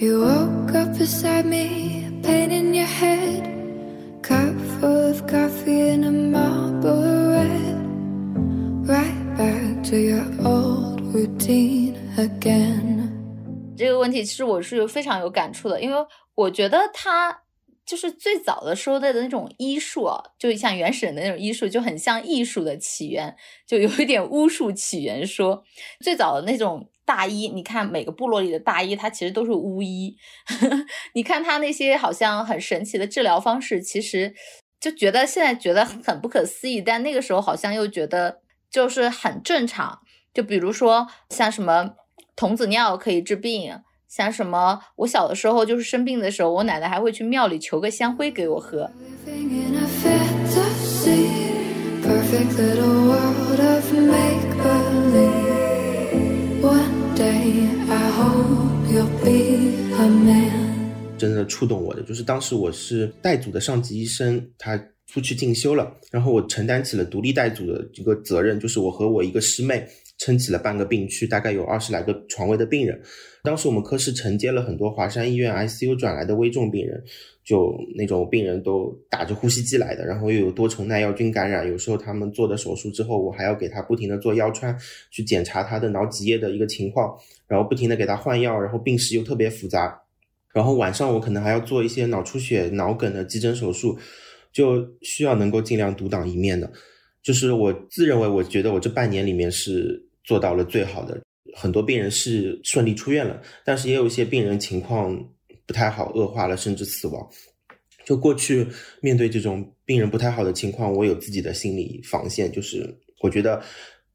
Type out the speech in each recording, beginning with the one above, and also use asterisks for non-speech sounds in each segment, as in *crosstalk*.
You woke up beside me, pain in your head, cup full of coffee and a marble red. Right back to your old routine again. 这个问题其实我是非常有感触的，因为我觉得他就是最早的时候的那种医术啊，就像原始人的那种医术，就很像艺术的起源，就有一点巫术起源说。最早的那种大医，你看每个部落里的大医，他其实都是巫医。*laughs* 你看他那些好像很神奇的治疗方式，其实就觉得现在觉得很不可思议，但那个时候好像又觉得就是很正常。就比如说像什么。童子尿可以治病，像什么？我小的时候就是生病的时候，我奶奶还会去庙里求个香灰给我喝。真的触动我的，就是当时我是带组的上级医生，他出去进修了，然后我承担起了独立带组的这个责任，就是我和我一个师妹。撑起了半个病区，大概有二十来个床位的病人。当时我们科室承接了很多华山医院 ICU 转来的危重病人，就那种病人都打着呼吸机来的，然后又有多重耐药菌感染。有时候他们做的手术之后，我还要给他不停的做腰穿，去检查他的脑脊液的一个情况，然后不停的给他换药，然后病史又特别复杂。然后晚上我可能还要做一些脑出血、脑梗的急诊手术，就需要能够尽量独当一面的。就是我自认为，我觉得我这半年里面是。做到了最好的，很多病人是顺利出院了，但是也有一些病人情况不太好，恶化了，甚至死亡。就过去面对这种病人不太好的情况，我有自己的心理防线，就是我觉得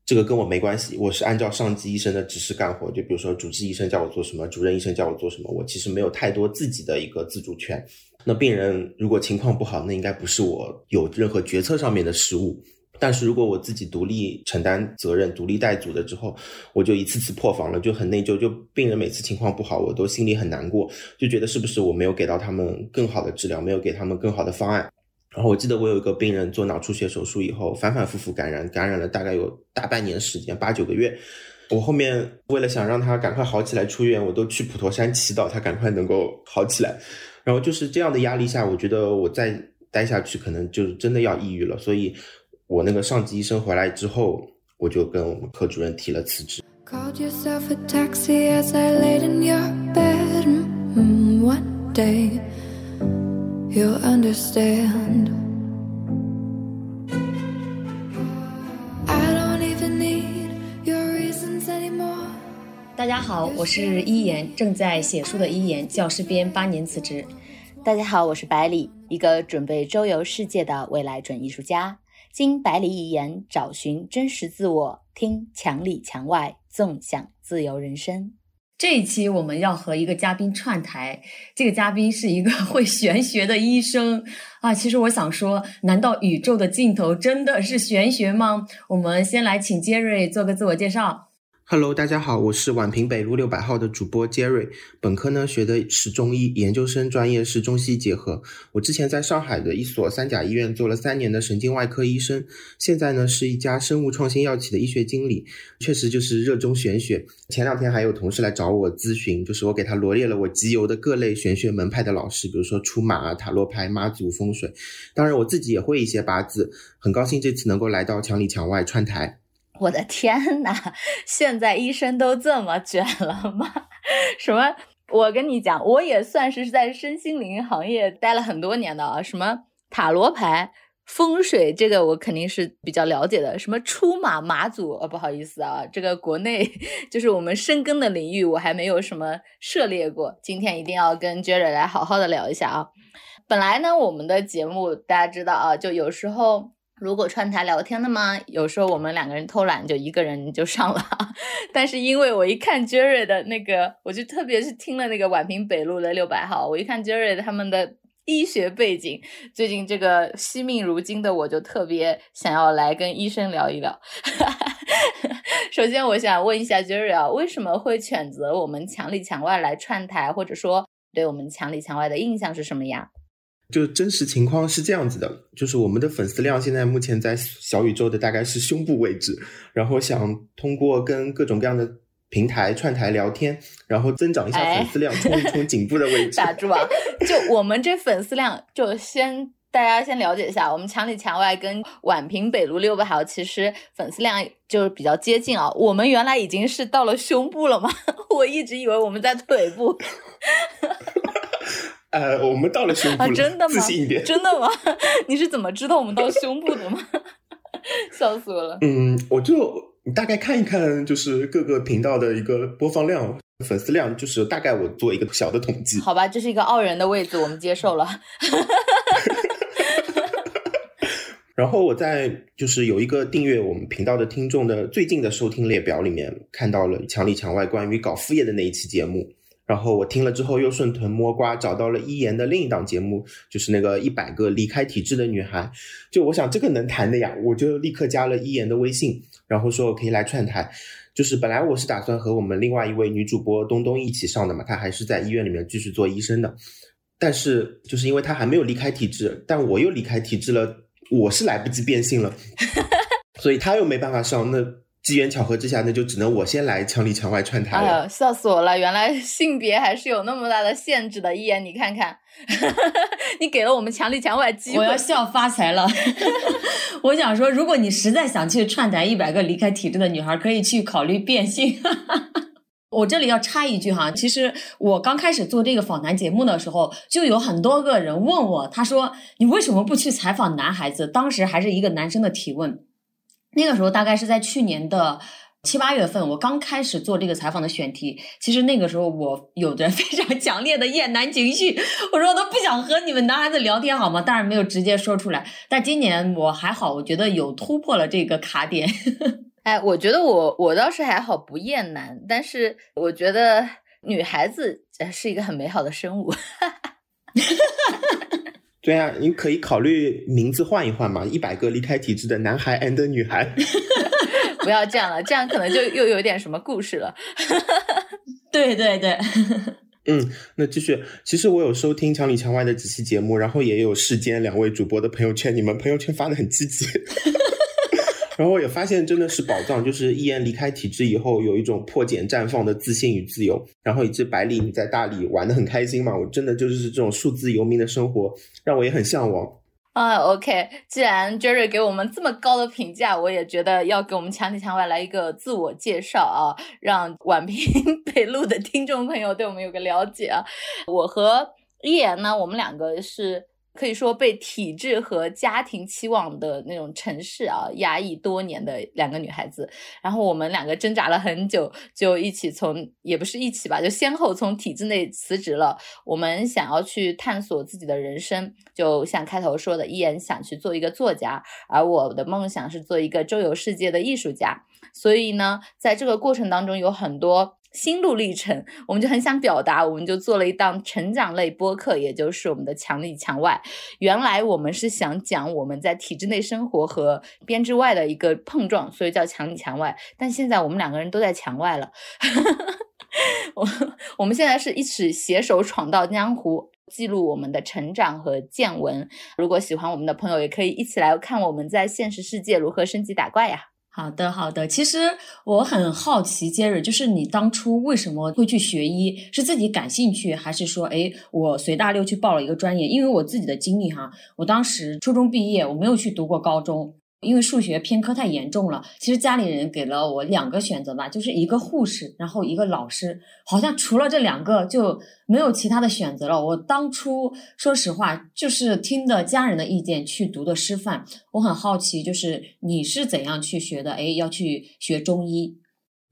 这个跟我没关系，我是按照上级医生的指示干活。就比如说主治医生叫我做什么，主任医生叫我做什么，我其实没有太多自己的一个自主权。那病人如果情况不好，那应该不是我有任何决策上面的失误。但是如果我自己独立承担责任、独立带组的之后，我就一次次破防了，就很内疚。就病人每次情况不好，我都心里很难过，就觉得是不是我没有给到他们更好的治疗，没有给他们更好的方案。然后我记得我有一个病人做脑出血手术以后，反反复复感染，感染了大概有大半年时间，八九个月。我后面为了想让他赶快好起来出院，我都去普陀山祈祷他赶快能够好起来。然后就是这样的压力下，我觉得我再待下去可能就是真的要抑郁了，所以。我那个上级医生回来之后，我就跟我们科主任提了辞职。大家好，我是一言，正在写书的一言，教师编八年辞职。大家好，我是百里，一个准备周游世界的未来准艺术家。经百里一言，找寻真实自我，听墙里墙外，纵享自由人生。这一期我们要和一个嘉宾串台，这个嘉宾是一个 *laughs* 会玄学的医生啊。其实我想说，难道宇宙的尽头真的是玄学吗？我们先来请杰瑞做个自我介绍。Hello，大家好，我是宛平北路六百号的主播杰瑞。本科呢学的是中医，研究生专业是中西结合。我之前在上海的一所三甲医院做了三年的神经外科医生，现在呢是一家生物创新药企的医学经理。确实就是热衷玄学。前两天还有同事来找我咨询，就是我给他罗列了我集邮的各类玄学门派的老师，比如说出马、塔罗牌、妈祖风水。当然我自己也会一些八字。很高兴这次能够来到墙里墙外串台。我的天呐，现在医生都这么卷了吗？*laughs* 什么？我跟你讲，我也算是在身心灵行业待了很多年的啊。什么塔罗牌、风水，这个我肯定是比较了解的。什么出马、马祖，呃，不好意思啊，这个国内 *laughs* 就是我们深耕的领域，我还没有什么涉猎过。今天一定要跟 Jerry 来好好的聊一下啊。本来呢，我们的节目大家知道啊，就有时候。如果串台聊天的吗？有时候我们两个人偷懒，就一个人就上了。*laughs* 但是因为我一看 Jerry 的那个，我就特别是听了那个宛平北路的六百号，我一看 Jerry 他们的医学背景，最近这个惜命如金的，我就特别想要来跟医生聊一聊。*laughs* 首先，我想问一下 Jerry 啊，为什么会选择我们墙里墙外来串台，或者说对我们墙里墙外的印象是什么呀？就真实情况是这样子的，就是我们的粉丝量现在目前在小宇宙的大概是胸部位置，然后想通过跟各种各样的。平台串台聊天，然后增长一下粉丝量，冲一冲颈部的位置。*laughs* 打住啊！就我们这粉丝量，就先大家先了解一下，我们墙里墙外跟宛平北路六百号其实粉丝量就是比较接近啊。我们原来已经是到了胸部了吗？*laughs* 我一直以为我们在腿部。*laughs* 呃，我们到了胸部了，真的吗？自信一点。真的吗？你是怎么知道我们到胸部的吗？*laughs* 笑死我了。嗯，我就大概看一看，就是各个频道的一个播放量、粉丝量，就是大概我做一个小的统计。好吧，这是一个傲人的位置，我们接受了。*laughs* 然后我在就是有一个订阅我们频道的听众的最近的收听列表里面，看到了墙里墙外关于搞副业的那一期节目。然后我听了之后，又顺藤摸瓜找到了一言的另一档节目，就是那个一百个离开体制的女孩。就我想这个能谈的呀，我就立刻加了一言的微信，然后说我可以来串台。就是本来我是打算和我们另外一位女主播东东一起上的嘛，她还是在医院里面继续做医生的。但是就是因为她还没有离开体制，但我又离开体制了，我是来不及变性了，*laughs* 所以她又没办法上那。机缘巧合之下，那就只能我先来墙里墙外串台了。哎呦，笑死我了！原来性别还是有那么大的限制的。一言，你看看，*laughs* 你给了我们墙里墙外机会，*laughs* 我要笑发财了。*laughs* 我想说，如果你实在想去串台一百个离开体制的女孩，可以去考虑变性。我这里要插一句哈，其实我刚开始做这个访谈节目的时候，就有很多个人问我，他说你为什么不去采访男孩子？当时还是一个男生的提问。那个时候大概是在去年的七八月份，我刚开始做这个采访的选题。其实那个时候我有着 *laughs* 非常强烈的厌男情绪，我说我都不想和你们男孩子聊天，好吗？当然没有直接说出来。但今年我还好，我觉得有突破了这个卡点。*laughs* 哎，我觉得我我倒是还好，不厌男。但是我觉得女孩子是一个很美好的生物。*laughs* 对啊，你可以考虑名字换一换嘛，一百个离开体制的男孩 and 女孩。*laughs* 不要这样了，这样可能就又有点什么故事了。*laughs* 对对对，嗯，那继续。其实我有收听墙里墙外的几期节目，然后也有世间两位主播的朋友圈，你们朋友圈发的很积极。*laughs* 然后我也发现真的是宝藏，就是一言离开体制以后，有一种破茧绽放的自信与自由。然后以及百里你在大理玩的很开心嘛，我真的就是这种数字游民的生活，让我也很向往。啊，OK，既然 Jerry 给我们这么高的评价，我也觉得要给我们墙里墙外来一个自我介绍啊，让宛平 *laughs* 北路的听众朋友对我们有个了解啊。我和一言呢，我们两个是。可以说被体制和家庭期望的那种城市啊压抑多年的两个女孩子，然后我们两个挣扎了很久，就一起从也不是一起吧，就先后从体制内辞职了。我们想要去探索自己的人生，就像开头说的，依然想去做一个作家，而我的梦想是做一个周游世界的艺术家。所以呢，在这个过程当中有很多。心路历程，我们就很想表达，我们就做了一档成长类播客，也就是我们的墙里墙外。原来我们是想讲我们在体制内生活和编制外的一个碰撞，所以叫墙里墙外。但现在我们两个人都在墙外了，*laughs* 我我们现在是一起携手闯到江湖，记录我们的成长和见闻。如果喜欢我们的朋友，也可以一起来看我们在现实世界如何升级打怪呀。好的，好的。其实我很好奇，杰瑞，就是你当初为什么会去学医？是自己感兴趣，还是说，诶，我随大溜去报了一个专业？因为我自己的经历哈，我当时初中毕业，我没有去读过高中。因为数学偏科太严重了，其实家里人给了我两个选择吧，就是一个护士，然后一个老师，好像除了这两个就没有其他的选择了。我当初说实话，就是听的家人的意见去读的师范。我很好奇，就是你是怎样去学的？哎，要去学中医。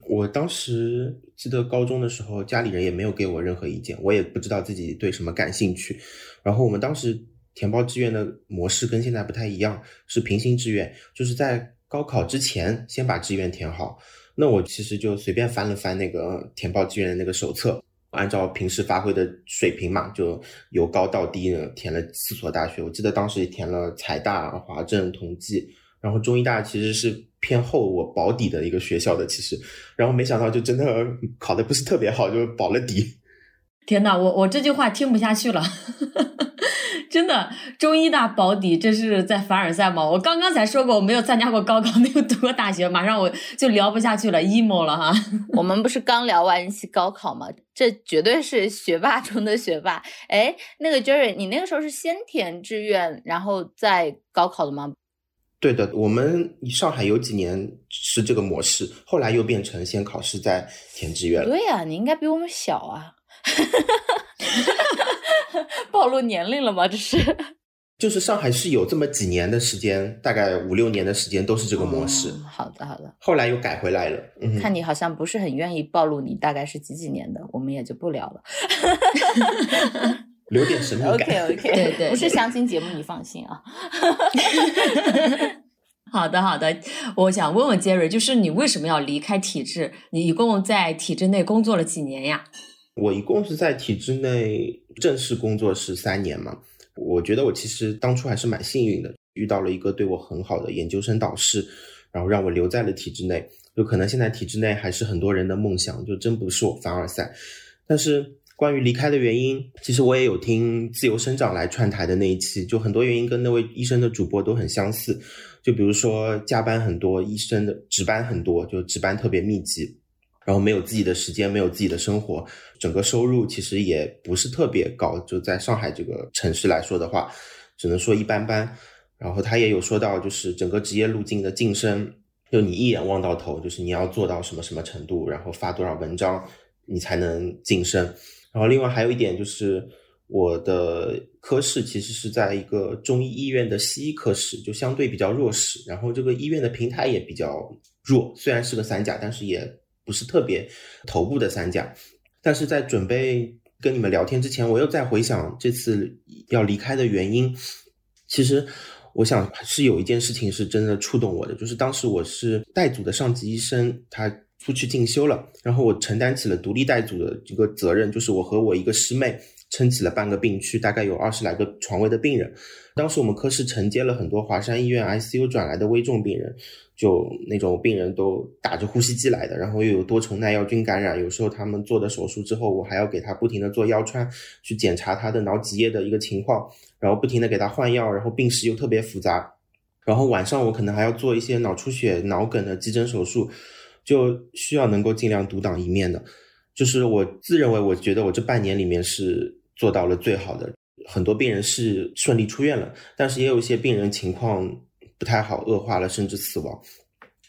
我当时记得高中的时候，家里人也没有给我任何意见，我也不知道自己对什么感兴趣。然后我们当时。填报志愿的模式跟现在不太一样，是平行志愿，就是在高考之前先把志愿填好。那我其实就随便翻了翻那个填报志愿的那个手册，按照平时发挥的水平嘛，就由高到低呢填了四所大学。我记得当时填了财大、华政、同济，然后中医大其实是偏后我保底的一个学校的，其实，然后没想到就真的考的不是特别好，就保了底。天呐，我我这句话听不下去了。真的，中医大保底，这是在凡尔赛吗？我刚刚才说过，我没有参加过高考，*laughs* 没有读过大学，马上我就聊不下去了，emo 了哈。我们不是刚聊完一期高考吗？这绝对是学霸中的学霸。哎，那个 Jerry，你那个时候是先填志愿，然后再高考的吗？对的，我们上海有几年是这个模式，后来又变成先考试再填志愿了。对呀，你应该比我们小啊。*laughs* *laughs* 暴露年龄了吗？这是，就是上海是有这么几年的时间，大概五六年的时间都是这个模式。好的，好的。后来又改回来了。看你好像不是很愿意暴露你大概是几几年的，我们也就不聊了。留点神秘感。*laughs* OK OK，对对，不是相亲节目，你放心啊。*laughs* 好的好的，我想问问杰瑞，就是你为什么要离开体制？你一共在体制内工作了几年呀？我一共是在体制内正式工作是三年嘛。我觉得我其实当初还是蛮幸运的，遇到了一个对我很好的研究生导师，然后让我留在了体制内。就可能现在体制内还是很多人的梦想，就真不是我凡尔赛。但是关于离开的原因，其实我也有听自由生长来串台的那一期，就很多原因跟那位医生的主播都很相似。就比如说加班很多，医生的值班很多，就值班特别密集。然后没有自己的时间，没有自己的生活，整个收入其实也不是特别高。就在上海这个城市来说的话，只能说一般般。然后他也有说到，就是整个职业路径的晋升，就你一眼望到头，就是你要做到什么什么程度，然后发多少文章，你才能晋升。然后另外还有一点就是，我的科室其实是在一个中医医院的西医科室，就相对比较弱势。然后这个医院的平台也比较弱，虽然是个三甲，但是也。不是特别头部的三甲，但是在准备跟你们聊天之前，我又在回想这次要离开的原因。其实，我想是有一件事情是真的触动我的，就是当时我是带组的上级医生，他出去进修了，然后我承担起了独立带组的这个责任，就是我和我一个师妹撑起了半个病区，大概有二十来个床位的病人。当时我们科室承接了很多华山医院 ICU 转来的危重病人。就那种病人都打着呼吸机来的，然后又有多重耐药菌感染，有时候他们做的手术之后，我还要给他不停的做腰穿，去检查他的脑脊液的一个情况，然后不停的给他换药，然后病史又特别复杂，然后晚上我可能还要做一些脑出血、脑梗的急诊手术，就需要能够尽量独当一面的，就是我自认为我觉得我这半年里面是做到了最好的，很多病人是顺利出院了，但是也有一些病人情况。不太好，恶化了，甚至死亡。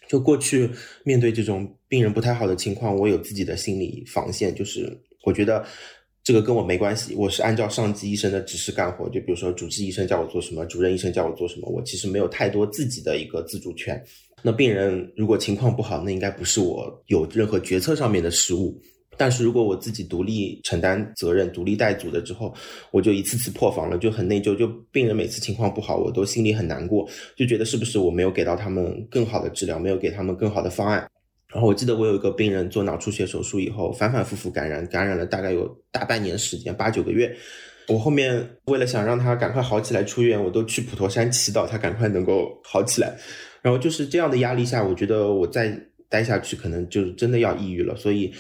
就过去面对这种病人不太好的情况，我有自己的心理防线，就是我觉得这个跟我没关系，我是按照上级医生的指示干活。就比如说主治医生叫我做什么，主任医生叫我做什么，我其实没有太多自己的一个自主权。那病人如果情况不好，那应该不是我有任何决策上面的失误。但是如果我自己独立承担责任、独立带组的之后，我就一次次破防了，就很内疚。就病人每次情况不好，我都心里很难过，就觉得是不是我没有给到他们更好的治疗，没有给他们更好的方案。然后我记得我有一个病人做脑出血手术以后，反反复复感染，感染了大概有大半年时间，八九个月。我后面为了想让他赶快好起来出院，我都去普陀山祈祷他赶快能够好起来。然后就是这样的压力下，我觉得我再待下去可能就是真的要抑郁了，所以。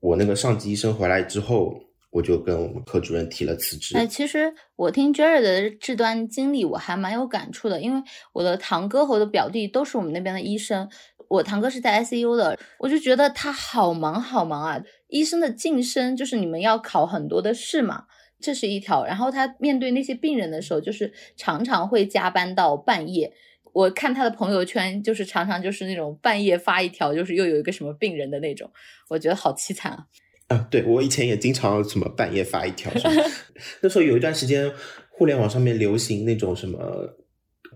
我那个上级医生回来之后，我就跟我们科主任提了辞职。哎，其实我听 Jerry 的这段经历，我还蛮有感触的，因为我的堂哥和我的表弟都是我们那边的医生。我堂哥是在 ICU 的，我就觉得他好忙好忙啊。医生的晋升就是你们要考很多的试嘛，这是一条。然后他面对那些病人的时候，就是常常会加班到半夜。我看他的朋友圈，就是常常就是那种半夜发一条，就是又有一个什么病人的那种，我觉得好凄惨啊！啊，对我以前也经常什么半夜发一条，*laughs* 那时候有一段时间，互联网上面流行那种什么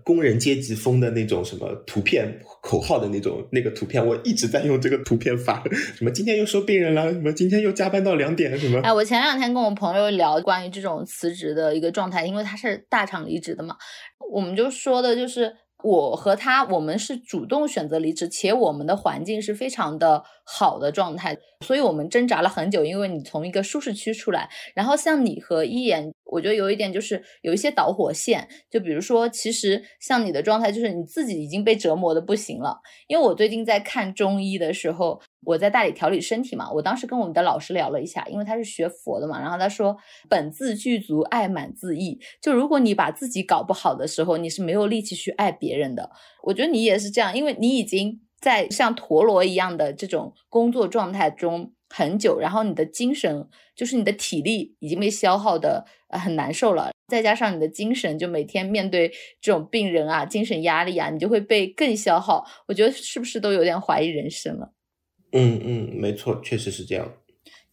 工人阶级风的那种什么图片口号的那种那个图片，我一直在用这个图片发，什么今天又收病人了，什么今天又加班到两点，什么？哎，我前两天跟我朋友聊关于这种辞职的一个状态，因为他是大厂离职的嘛，我们就说的就是。我和他，我们是主动选择离职，且我们的环境是非常的好的状态。所以我们挣扎了很久，因为你从一个舒适区出来，然后像你和一言，我觉得有一点就是有一些导火线，就比如说，其实像你的状态，就是你自己已经被折磨的不行了。因为我最近在看中医的时候，我在大理调理身体嘛，我当时跟我们的老师聊了一下，因为他是学佛的嘛，然后他说本自具足，爱满自溢。就如果你把自己搞不好的时候，你是没有力气去爱别人的。我觉得你也是这样，因为你已经在像陀螺一样的这种工作状态中很久，然后你的精神就是你的体力已经被消耗的很难受了，再加上你的精神，就每天面对这种病人啊，精神压力啊，你就会被更消耗。我觉得是不是都有点怀疑人生了？嗯嗯，没错，确实是这样。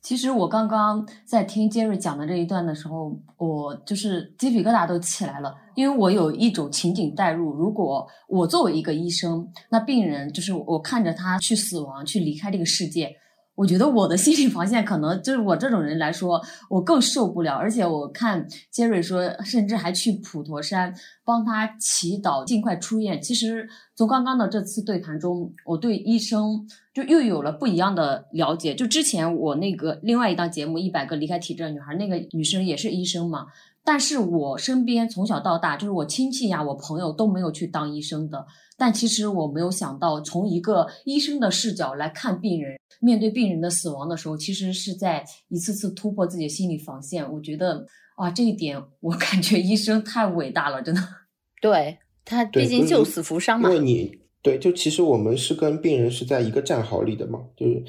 其实我刚刚在听杰瑞讲的这一段的时候，我就是鸡皮疙瘩都起来了，因为我有一种情景代入。如果我作为一个医生，那病人就是我看着他去死亡、去离开这个世界。我觉得我的心理防线可能就是我这种人来说，我更受不了。而且我看杰瑞说，甚至还去普陀山帮他祈祷，尽快出院。其实从刚刚的这次对谈中，我对医生就又有了不一样的了解。就之前我那个另外一档节目《一百个离开体制的女孩》，那个女生也是医生嘛。但是我身边从小到大，就是我亲戚呀、我朋友都没有去当医生的。但其实我没有想到，从一个医生的视角来看病人，面对病人的死亡的时候，其实是在一次次突破自己的心理防线。我觉得啊，这一点我感觉医生太伟大了，真的。*laughs* 对他，毕竟救死扶伤嘛。因为你对，就其实我们是跟病人是在一个战壕里的嘛，就是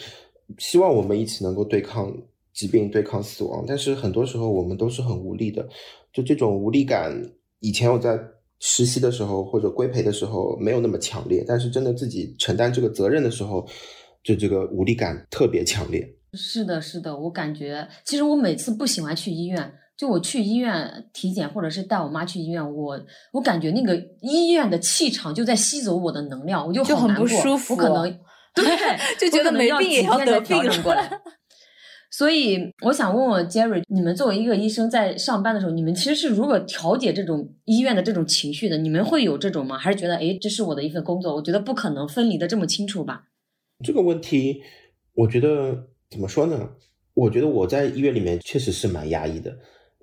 希望我们一起能够对抗。疾病对抗死亡，但是很多时候我们都是很无力的，就这种无力感，以前我在实习的时候或者规培的时候没有那么强烈，但是真的自己承担这个责任的时候，就这个无力感特别强烈。是的，是的，我感觉其实我每次不喜欢去医院，就我去医院体检或者是带我妈去医院，我我感觉那个医院的气场就在吸走我的能量，我就就很不舒服，我可能对 *laughs* 就觉得没病也要得病过来。*laughs* 所以我想问问 Jerry，你们作为一个医生在上班的时候，你们其实是如何调节这种医院的这种情绪的？你们会有这种吗？还是觉得，哎，这是我的一份工作，我觉得不可能分离的这么清楚吧？这个问题，我觉得怎么说呢？我觉得我在医院里面确实是蛮压抑的，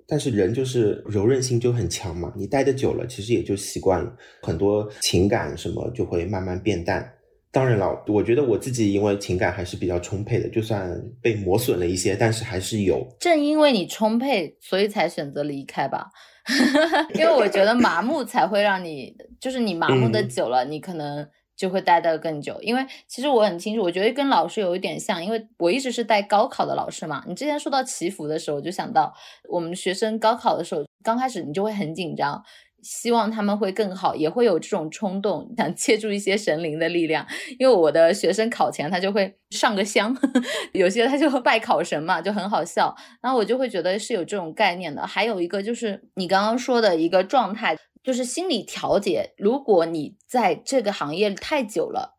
但是人就是柔韧性就很强嘛，你待的久了，其实也就习惯了，很多情感什么就会慢慢变淡。当然了，我觉得我自己因为情感还是比较充沛的，就算被磨损了一些，但是还是有。正因为你充沛，所以才选择离开吧。*laughs* 因为我觉得麻木才会让你，就是你麻木的久了，你可能就会待得更久。因为其实我很清楚，我觉得跟老师有一点像，因为我一直是带高考的老师嘛。你之前说到祈福的时候，我就想到我们学生高考的时候，刚开始你就会很紧张。希望他们会更好，也会有这种冲动，想借助一些神灵的力量。因为我的学生考前他就会上个香，*laughs* 有些他就会拜考神嘛，就很好笑。然后我就会觉得是有这种概念的。还有一个就是你刚刚说的一个状态，就是心理调节。如果你在这个行业太久了，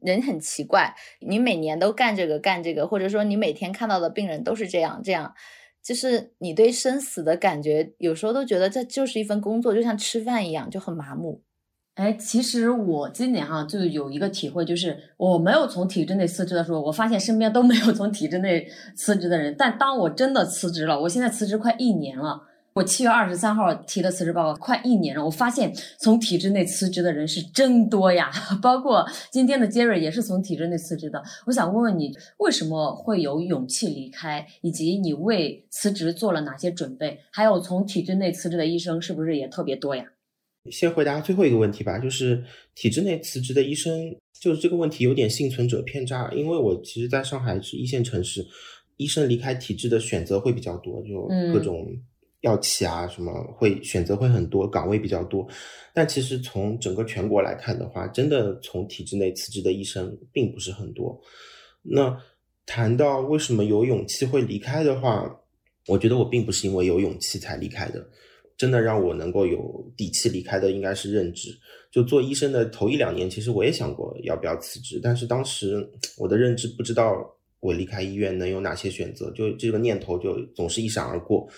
人很奇怪，你每年都干这个干这个，或者说你每天看到的病人都是这样这样。就是你对生死的感觉，有时候都觉得这就是一份工作，就像吃饭一样，就很麻木。哎，其实我今年哈就有一个体会，就是我没有从体制内辞职的时候，我发现身边都没有从体制内辞职的人。但当我真的辞职了，我现在辞职快一年了。我七月二十三号提的辞职报告，快一年了。我发现从体制内辞职的人是真多呀，*laughs* 包括今天的杰瑞也是从体制内辞职的。我想问问你，为什么会有勇气离开，以及你为辞职做了哪些准备？还有从体制内辞职的医生是不是也特别多呀？先回答最后一个问题吧，就是体制内辞职的医生，就是这个问题有点幸存者偏差，因为我其实在上海是一线城市，医生离开体制的选择会比较多，就各种。药企啊，什么会选择会很多，岗位比较多，但其实从整个全国来看的话，真的从体制内辞职的医生并不是很多。那谈到为什么有勇气会离开的话，我觉得我并不是因为有勇气才离开的，真的让我能够有底气离开的应该是认知。就做医生的头一两年，其实我也想过要不要辞职，但是当时我的认知不知道我离开医院能有哪些选择，就这个念头就总是一闪而过。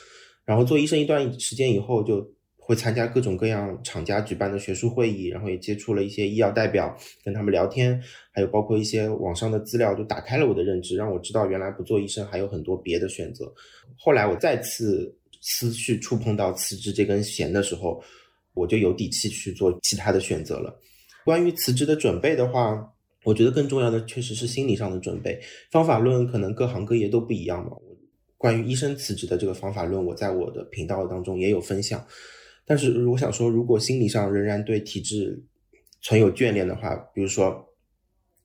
然后做医生一段时间以后，就会参加各种各样厂家举办的学术会议，然后也接触了一些医药代表，跟他们聊天，还有包括一些网上的资料，就打开了我的认知，让我知道原来不做医生还有很多别的选择。后来我再次思绪触碰到辞职这根弦的时候，我就有底气去做其他的选择了。关于辞职的准备的话，我觉得更重要的确实是心理上的准备。方法论可能各行各业都不一样嘛。关于医生辞职的这个方法论，我在我的频道当中也有分享。但是我想说，如果心理上仍然对体制存有眷恋的话，比如说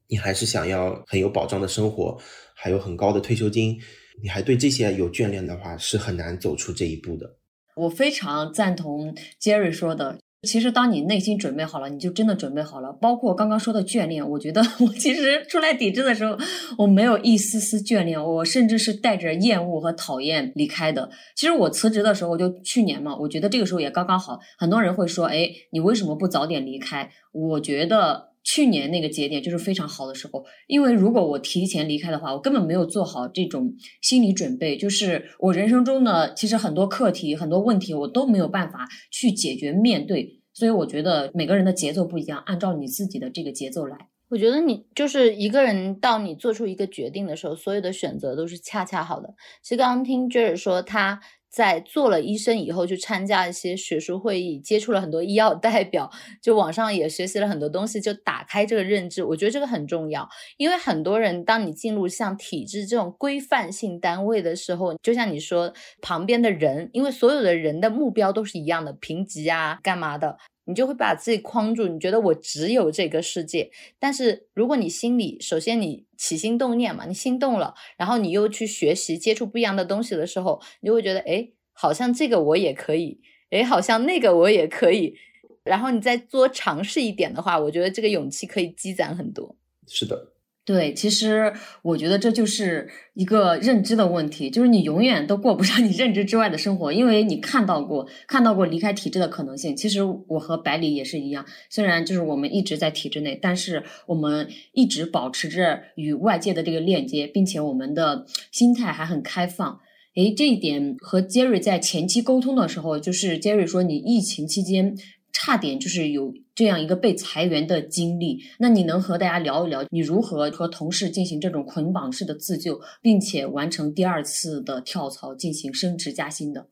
你还是想要很有保障的生活，还有很高的退休金，你还对这些有眷恋的话，是很难走出这一步的。我非常赞同 Jerry 说的。其实，当你内心准备好了，你就真的准备好了。包括刚刚说的眷恋，我觉得我其实出来抵制的时候，我没有一丝丝眷恋，我甚至是带着厌恶和讨厌离开的。其实我辞职的时候，就去年嘛，我觉得这个时候也刚刚好。很多人会说，哎，你为什么不早点离开？我觉得。去年那个节点就是非常好的时候，因为如果我提前离开的话，我根本没有做好这种心理准备。就是我人生中呢，其实很多课题、很多问题，我都没有办法去解决面对。所以我觉得每个人的节奏不一样，按照你自己的这个节奏来。我觉得你就是一个人，到你做出一个决定的时候，所有的选择都是恰恰好的。其实刚刚听 Jer 说他。在做了医生以后，就参加一些学术会议，接触了很多医药代表，就网上也学习了很多东西，就打开这个认知。我觉得这个很重要，因为很多人当你进入像体制这种规范性单位的时候，就像你说旁边的人，因为所有的人的目标都是一样的，评级啊，干嘛的。你就会把自己框住，你觉得我只有这个世界。但是如果你心里首先你起心动念嘛，你心动了，然后你又去学习接触不一样的东西的时候，你就会觉得，哎，好像这个我也可以，哎，好像那个我也可以。然后你再多尝试一点的话，我觉得这个勇气可以积攒很多。是的。对，其实我觉得这就是一个认知的问题，就是你永远都过不上 *laughs* 你认知之外的生活，因为你看到过看到过离开体制的可能性。其实我和百里也是一样，虽然就是我们一直在体制内，但是我们一直保持着与外界的这个链接，并且我们的心态还很开放。诶，这一点和 Jerry 在前期沟通的时候，就是 Jerry 说你疫情期间。差点就是有这样一个被裁员的经历，那你能和大家聊一聊你如何和同事进行这种捆绑式的自救，并且完成第二次的跳槽，进行升职加薪的？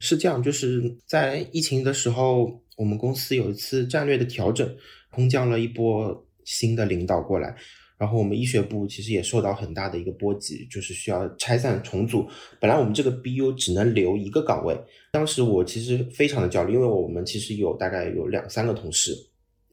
是这样，就是在疫情的时候，我们公司有一次战略的调整，空降了一波新的领导过来。然后我们医学部其实也受到很大的一个波及，就是需要拆散重组。本来我们这个 BU 只能留一个岗位，当时我其实非常的焦虑，因为我们其实有大概有两三个同事，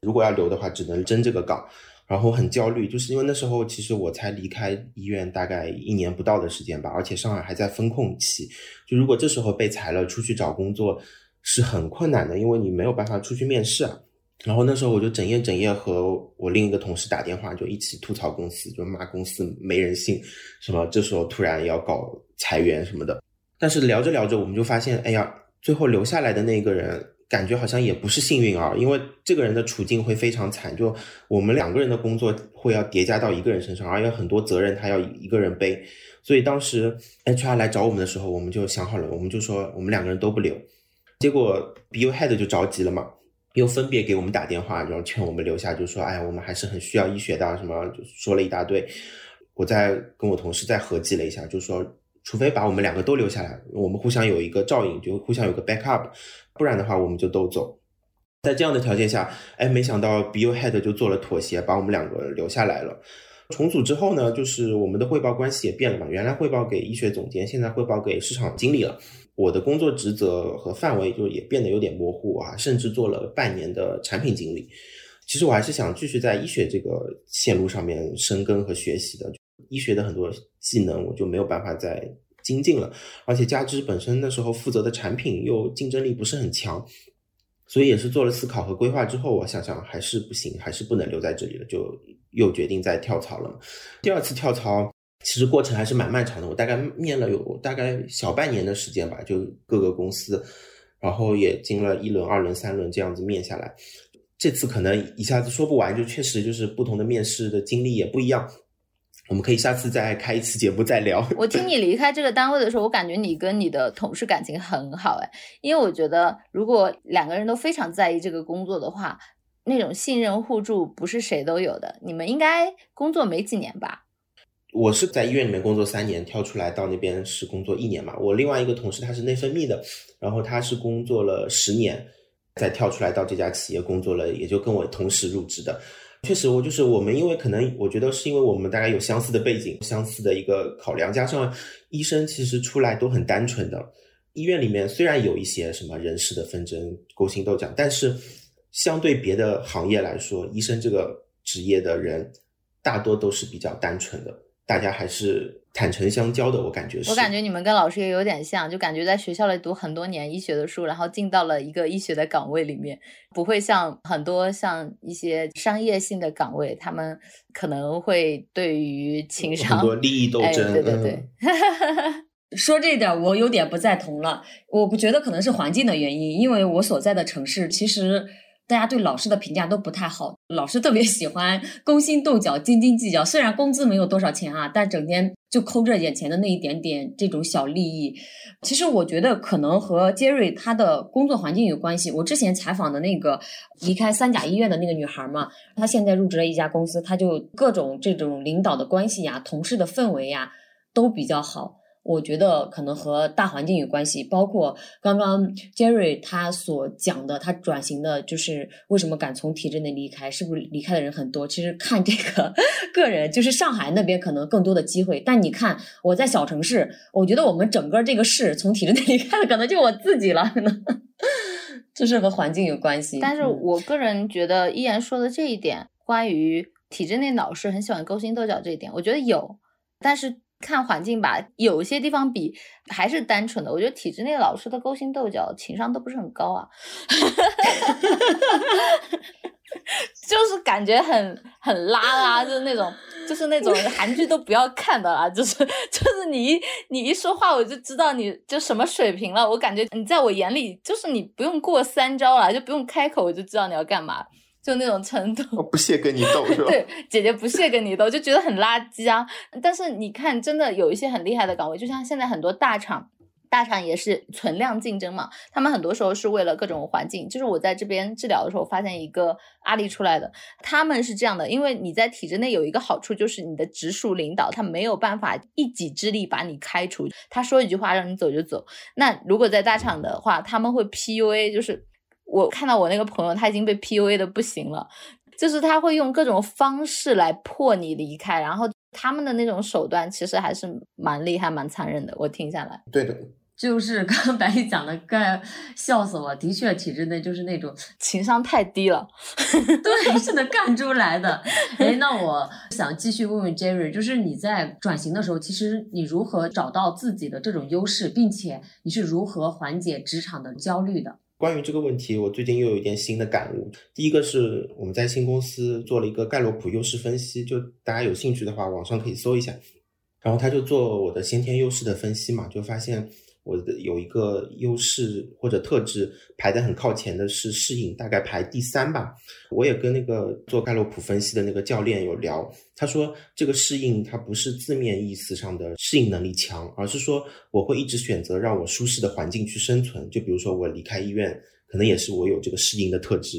如果要留的话，只能争这个岗。然后很焦虑，就是因为那时候其实我才离开医院大概一年不到的时间吧，而且上海还在封控期，就如果这时候被裁了，出去找工作是很困难的，因为你没有办法出去面试啊。然后那时候我就整夜整夜和我另一个同事打电话，就一起吐槽公司，就骂公司没人性，什么这时候突然要搞裁员什么的。但是聊着聊着，我们就发现，哎呀，最后留下来的那个人，感觉好像也不是幸运儿，因为这个人的处境会非常惨，就我们两个人的工作会要叠加到一个人身上，而且很多责任他要一个人背。所以当时 HR 来找我们的时候，我们就想好了，我们就说我们两个人都不留。结果 BU Head 就着急了嘛。又分别给我们打电话，然后劝我们留下，就说：“哎，我们还是很需要医学的，什么就说了一大堆。”我再跟我同事再合计了一下，就说：“除非把我们两个都留下来，我们互相有一个照应，就互相有个 backup，不然的话我们就都走。”在这样的条件下，哎，没想到 Bill Head 就做了妥协，把我们两个留下来了。重组之后呢，就是我们的汇报关系也变了嘛，原来汇报给医学总监，现在汇报给市场经理了。我的工作职责和范围就也变得有点模糊啊，甚至做了半年的产品经理。其实我还是想继续在医学这个线路上面深耕和学习的。医学的很多技能我就没有办法再精进了，而且加之本身那时候负责的产品又竞争力不是很强，所以也是做了思考和规划之后，我想想还是不行，还是不能留在这里了，就又决定再跳槽了。第二次跳槽。其实过程还是蛮漫长的，我大概面了有大概小半年的时间吧，就各个公司，然后也经了一轮、二轮、三轮这样子面下来。这次可能一下子说不完，就确实就是不同的面试的经历也不一样。我们可以下次再开一次节目再聊。我听你离开这个单位的时候，我感觉你跟你的同事感情很好哎，因为我觉得如果两个人都非常在意这个工作的话，那种信任互助不是谁都有的。你们应该工作没几年吧？我是在医院里面工作三年，跳出来到那边是工作一年嘛。我另外一个同事他是内分泌的，然后他是工作了十年，再跳出来到这家企业工作了，也就跟我同时入职的。确实，我就是我们，因为可能我觉得是因为我们大概有相似的背景、相似的一个考量，加上医生其实出来都很单纯的。医院里面虽然有一些什么人事的纷争、勾心斗角，但是相对别的行业来说，医生这个职业的人大多都是比较单纯的。大家还是坦诚相交的，我感觉是。我感觉你们跟老师也有点像，就感觉在学校里读很多年医学的书，然后进到了一个医学的岗位里面，不会像很多像一些商业性的岗位，他们可能会对于情商很多利益斗争。对对对。*laughs* 说这点我有点不赞同了，我不觉得可能是环境的原因，因为我所在的城市其实。大家对老师的评价都不太好，老师特别喜欢勾心斗角、斤斤计较。虽然工资没有多少钱啊，但整天就抠着眼前的那一点点这种小利益。其实我觉得可能和杰瑞他的工作环境有关系。我之前采访的那个离开三甲医院的那个女孩嘛，她现在入职了一家公司，她就各种这种领导的关系呀、同事的氛围呀都比较好。我觉得可能和大环境有关系，包括刚刚 Jerry 他所讲的，他转型的就是为什么敢从体制内离开，是不是离开的人很多？其实看这个 *laughs* 个人，就是上海那边可能更多的机会，但你看我在小城市，我觉得我们整个这个市从体制内 *laughs* 离开的可能就我自己了，可能就是和环境有关系。但是我个人觉得，依然说的这一点，关于体制内老师很喜欢勾心斗角这一点，我觉得有，但是。看环境吧，有些地方比还是单纯的。我觉得体制内老师的勾心斗角，情商都不是很高啊，*laughs* 就是感觉很很拉拉，就是那种就是那种韩剧都不要看的啦，就是就是你一你一说话，我就知道你就什么水平了。我感觉你在我眼里，就是你不用过三招了，就不用开口，我就知道你要干嘛。就那种程度，我不屑跟你斗是吧？*laughs* 对，姐姐不屑跟你斗，就觉得很垃圾啊。但是你看，真的有一些很厉害的岗位，就像现在很多大厂，大厂也是存量竞争嘛。他们很多时候是为了各种环境。就是我在这边治疗的时候，发现一个案例出来的，他们是这样的：因为你在体制内有一个好处，就是你的直属领导他没有办法一己之力把你开除，他说一句话让你走就走。那如果在大厂的话，他们会 PUA，就是。我看到我那个朋友，他已经被 PUA 的不行了，就是他会用各种方式来迫你离开，然后他们的那种手段其实还是蛮厉害、蛮残忍的。我听下来，对的，就是刚刚白丽讲的，该笑死我。的确，体制内就是那种情商太低了，*laughs* 对，是能干出来的。*laughs* 哎，那我想继续问问 Jerry，就是你在转型的时候，其实你如何找到自己的这种优势，并且你是如何缓解职场的焦虑的？关于这个问题，我最近又有一点新的感悟。第一个是我们在新公司做了一个盖洛普优势分析，就大家有兴趣的话，网上可以搜一下。然后他就做我的先天优势的分析嘛，就发现。我的有一个优势或者特质排在很靠前的是适应，大概排第三吧。我也跟那个做盖洛普分析的那个教练有聊，他说这个适应它不是字面意思上的适应能力强，而是说我会一直选择让我舒适的环境去生存。就比如说我离开医院，可能也是我有这个适应的特质。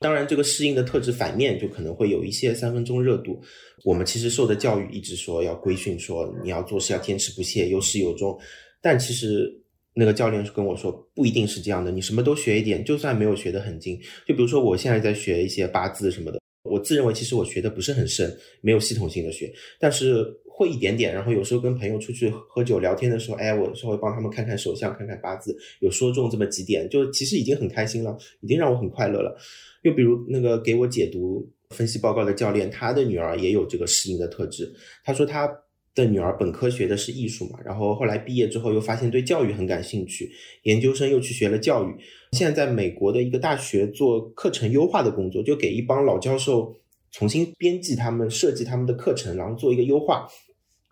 当然，这个适应的特质反面就可能会有一些三分钟热度。我们其实受的教育一直说要规训，说你要做事要坚持不懈，有始有终。但其实那个教练是跟我说，不一定是这样的。你什么都学一点，就算没有学得很精，就比如说我现在在学一些八字什么的，我自认为其实我学的不是很深，没有系统性的学，但是会一点点。然后有时候跟朋友出去喝酒聊天的时候，哎，我稍微帮他们看看手相，看看八字，有说中这么几点，就其实已经很开心了，已经让我很快乐了。又比如那个给我解读分析报告的教练，他的女儿也有这个适应的特质，他说他。的女儿本科学的是艺术嘛，然后后来毕业之后又发现对教育很感兴趣，研究生又去学了教育，现在在美国的一个大学做课程优化的工作，就给一帮老教授重新编辑他们、设计他们的课程，然后做一个优化。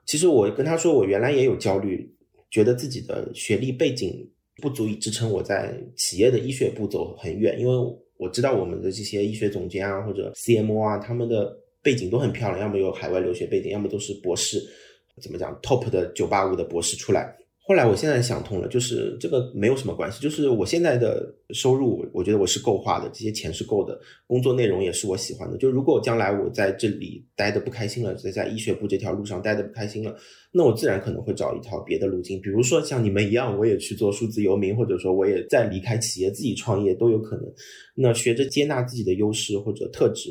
其实我跟他说，我原来也有焦虑，觉得自己的学历背景不足以支撑我在企业的医学部走很远，因为我知道我们的这些医学总监啊或者 CMO 啊，他们的。背景都很漂亮，要么有海外留学背景，要么都是博士，怎么讲 top 的九八五的博士出来。后来我现在想通了，就是这个没有什么关系，就是我现在的收入，我觉得我是够花的，这些钱是够的，工作内容也是我喜欢的。就如果将来我在这里待的不开心了，在在医学部这条路上待的不开心了，那我自然可能会找一条别的路径，比如说像你们一样，我也去做数字游民，或者说我也在离开企业自己创业都有可能。那学着接纳自己的优势或者特质。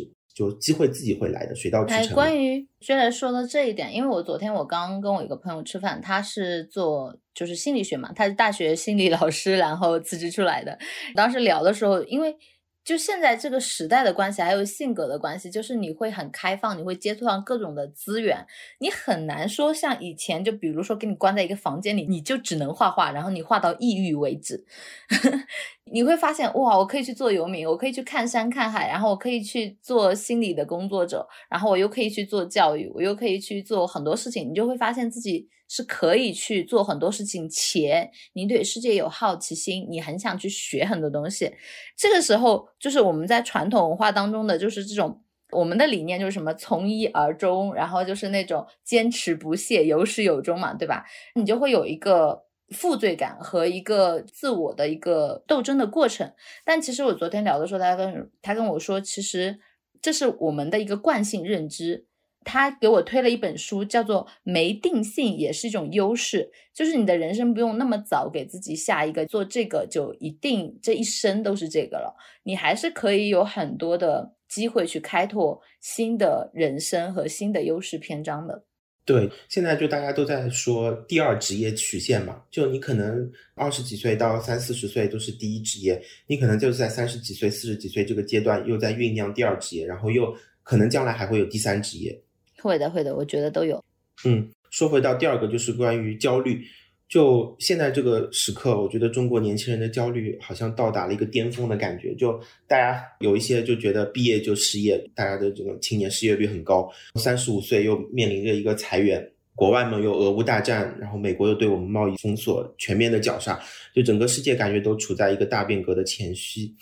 就机会自己会来的，水到渠成。关于薛来说的这一点，因为我昨天我刚跟我一个朋友吃饭，他是做就是心理学嘛，他是大学心理老师，然后辞职出来的。当时聊的时候，因为。就现在这个时代的关系，还有性格的关系，就是你会很开放，你会接触到各种的资源，你很难说像以前，就比如说给你关在一个房间里，你就只能画画，然后你画到抑郁为止。*laughs* 你会发现，哇，我可以去做游民，我可以去看山看海，然后我可以去做心理的工作者，然后我又可以去做教育，我又可以去做很多事情，你就会发现自己。是可以去做很多事情，且你对世界有好奇心，你很想去学很多东西。这个时候，就是我们在传统文化当中的，就是这种我们的理念就是什么从一而终，然后就是那种坚持不懈、有始有终嘛，对吧？你就会有一个负罪感和一个自我的一个斗争的过程。但其实我昨天聊的时候，他跟他跟我说，其实这是我们的一个惯性认知。他给我推了一本书，叫做《没定性也是一种优势》，就是你的人生不用那么早给自己下一个做这个就一定这一生都是这个了，你还是可以有很多的机会去开拓新的人生和新的优势篇章的。对，现在就大家都在说第二职业曲线嘛，就你可能二十几岁到三四十岁都是第一职业，你可能就是在三十几岁、四十几岁这个阶段又在酝酿第二职业，然后又可能将来还会有第三职业。会的，会的，我觉得都有。嗯，说回到第二个，就是关于焦虑。就现在这个时刻，我觉得中国年轻人的焦虑好像到达了一个巅峰的感觉。就大家有一些就觉得毕业就失业，大家的这个青年失业率很高。三十五岁又面临着一个裁员，国外嘛又俄乌大战，然后美国又对我们贸易封锁，全面的绞杀，就整个世界感觉都处在一个大变革的前夕。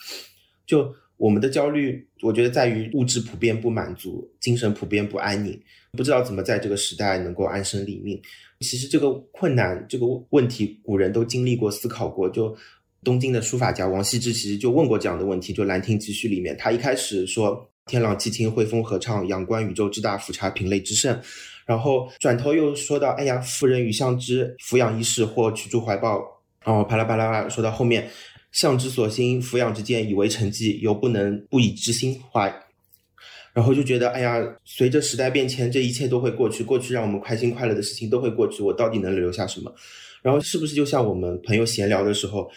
就。我们的焦虑，我觉得在于物质普遍不满足，精神普遍不安宁，不知道怎么在这个时代能够安身立命。其实这个困难，这个问题，古人都经历过、思考过。就东晋的书法家王羲之，其实就问过这样的问题。就《兰亭集序》里面，他一开始说：“天朗气清，惠风和畅，仰观宇宙之大，俯察品类之盛。”然后转头又说到：“哎呀，妇人与相知，俯仰一世，或取诸怀抱。”然后啪啦啪啦说到后面。相之所兴，俯仰之见，以为成绩，犹不能不以之心怀。然后就觉得，哎呀，随着时代变迁，这一切都会过去。过去让我们开心快乐的事情都会过去，我到底能留下什么？然后是不是就像我们朋友闲聊的时候，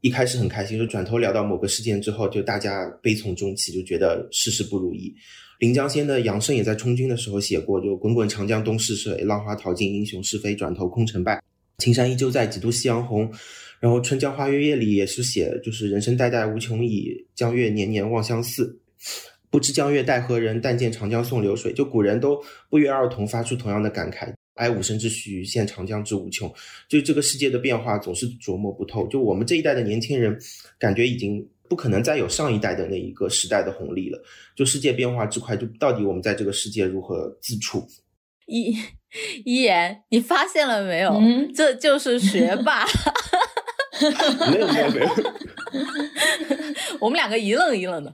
一开始很开心，就转头聊到某个事件之后，就大家悲从中起，就觉得事事不如意。临江仙的杨慎也在充军的时候写过，就滚滚长江东逝水，浪花淘尽英雄是非，转头空成败。青山依旧在，几度夕阳红。然后《春江花月夜》里也是写，就是人生代代无穷已，江月年年望相似。不知江月待何人？但见长江送流水。就古人都不约而同发出同样的感慨：哀吾生之须臾羡长江之无穷。就这个世界的变化总是琢磨不透。就我们这一代的年轻人，感觉已经不可能再有上一代的那一个时代的红利了。就世界变化之快，就到底我们在这个世界如何自处？一一言，你发现了没有？嗯这就是学霸。没有没有没有，*laughs* 我们两个一愣一愣的，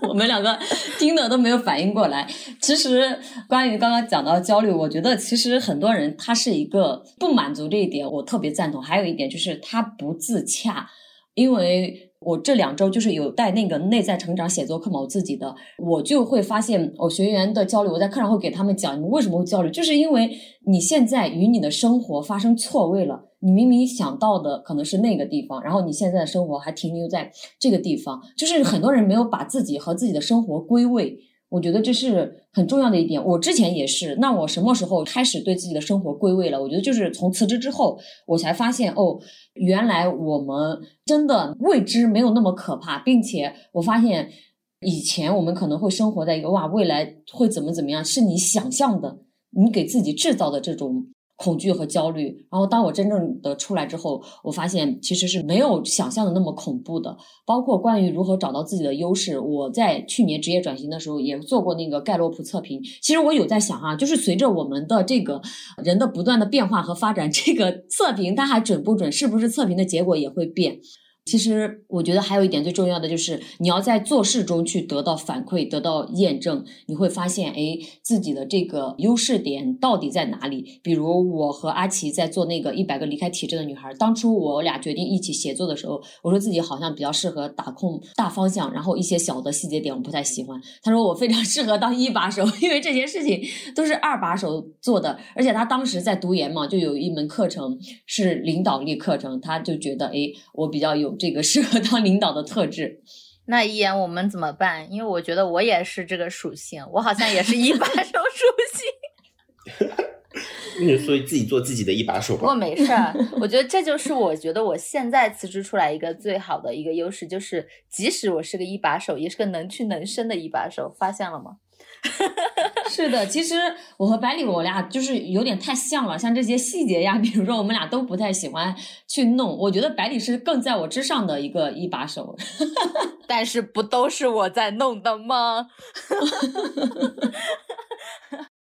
*laughs* 我们两个听的都没有反应过来。其实关于刚刚讲到焦虑，我觉得其实很多人他是一个不满足这一点，我特别赞同。还有一点就是他不自洽，因为。我这两周就是有带那个内在成长写作课嘛，我自己的，我就会发现我学员的焦虑，我在课上会给他们讲，你们为什么会焦虑，就是因为你现在与你的生活发生错位了，你明明想到的可能是那个地方，然后你现在的生活还停留在这个地方，就是很多人没有把自己和自己的生活归位。我觉得这是很重要的一点。我之前也是，那我什么时候开始对自己的生活归位了？我觉得就是从辞职之后，我才发现哦，原来我们真的未知没有那么可怕，并且我发现以前我们可能会生活在一个哇，未来会怎么怎么样，是你想象的，你给自己制造的这种恐惧和焦虑。然后当我真正的出来之后，我发现其实是没有想象的那么恐怖的。包括关于如何找到自己的优势，我在去年职业转型的时候也做过那个盖洛普测评。其实我有在想啊，就是随着我们的这个人的不断的变化和发展，这个测评它还准不准？是不是测评的结果也会变？其实我觉得还有一点最重要的就是，你要在做事中去得到反馈、得到验证，你会发现，哎，自己的这个优势点到底在哪里？比如我和阿奇在做那个一百个离开体制的女孩，当初我俩决定一起写作的时候，我说自己好像比较适合打控大方向，然后一些小的细节点我不太喜欢。他说我非常适合当一把手，因为这些事情都是二把手做的，而且他当时在读研嘛，就有一门课程是领导力课程，他就觉得，哎，我比较有。这个适合当领导的特质，那一言我们怎么办？因为我觉得我也是这个属性，我好像也是一把 *laughs* 手属性。*laughs* 你所以自己做自己的一把手吧。不过没事儿，我觉得这就 *laughs* 是我觉得我现在辞职出来一个最好的一个优势，就是即使我是个一把手，也是个能屈能伸的一把手。发现了吗？是的，其实我和百里我俩就是有点太像了，像这些细节呀，*laughs* 比如说我们俩都不太喜欢去弄。我觉得百里是更在我之上的一个一把手，*laughs* 但是不都是我在弄的吗？*laughs*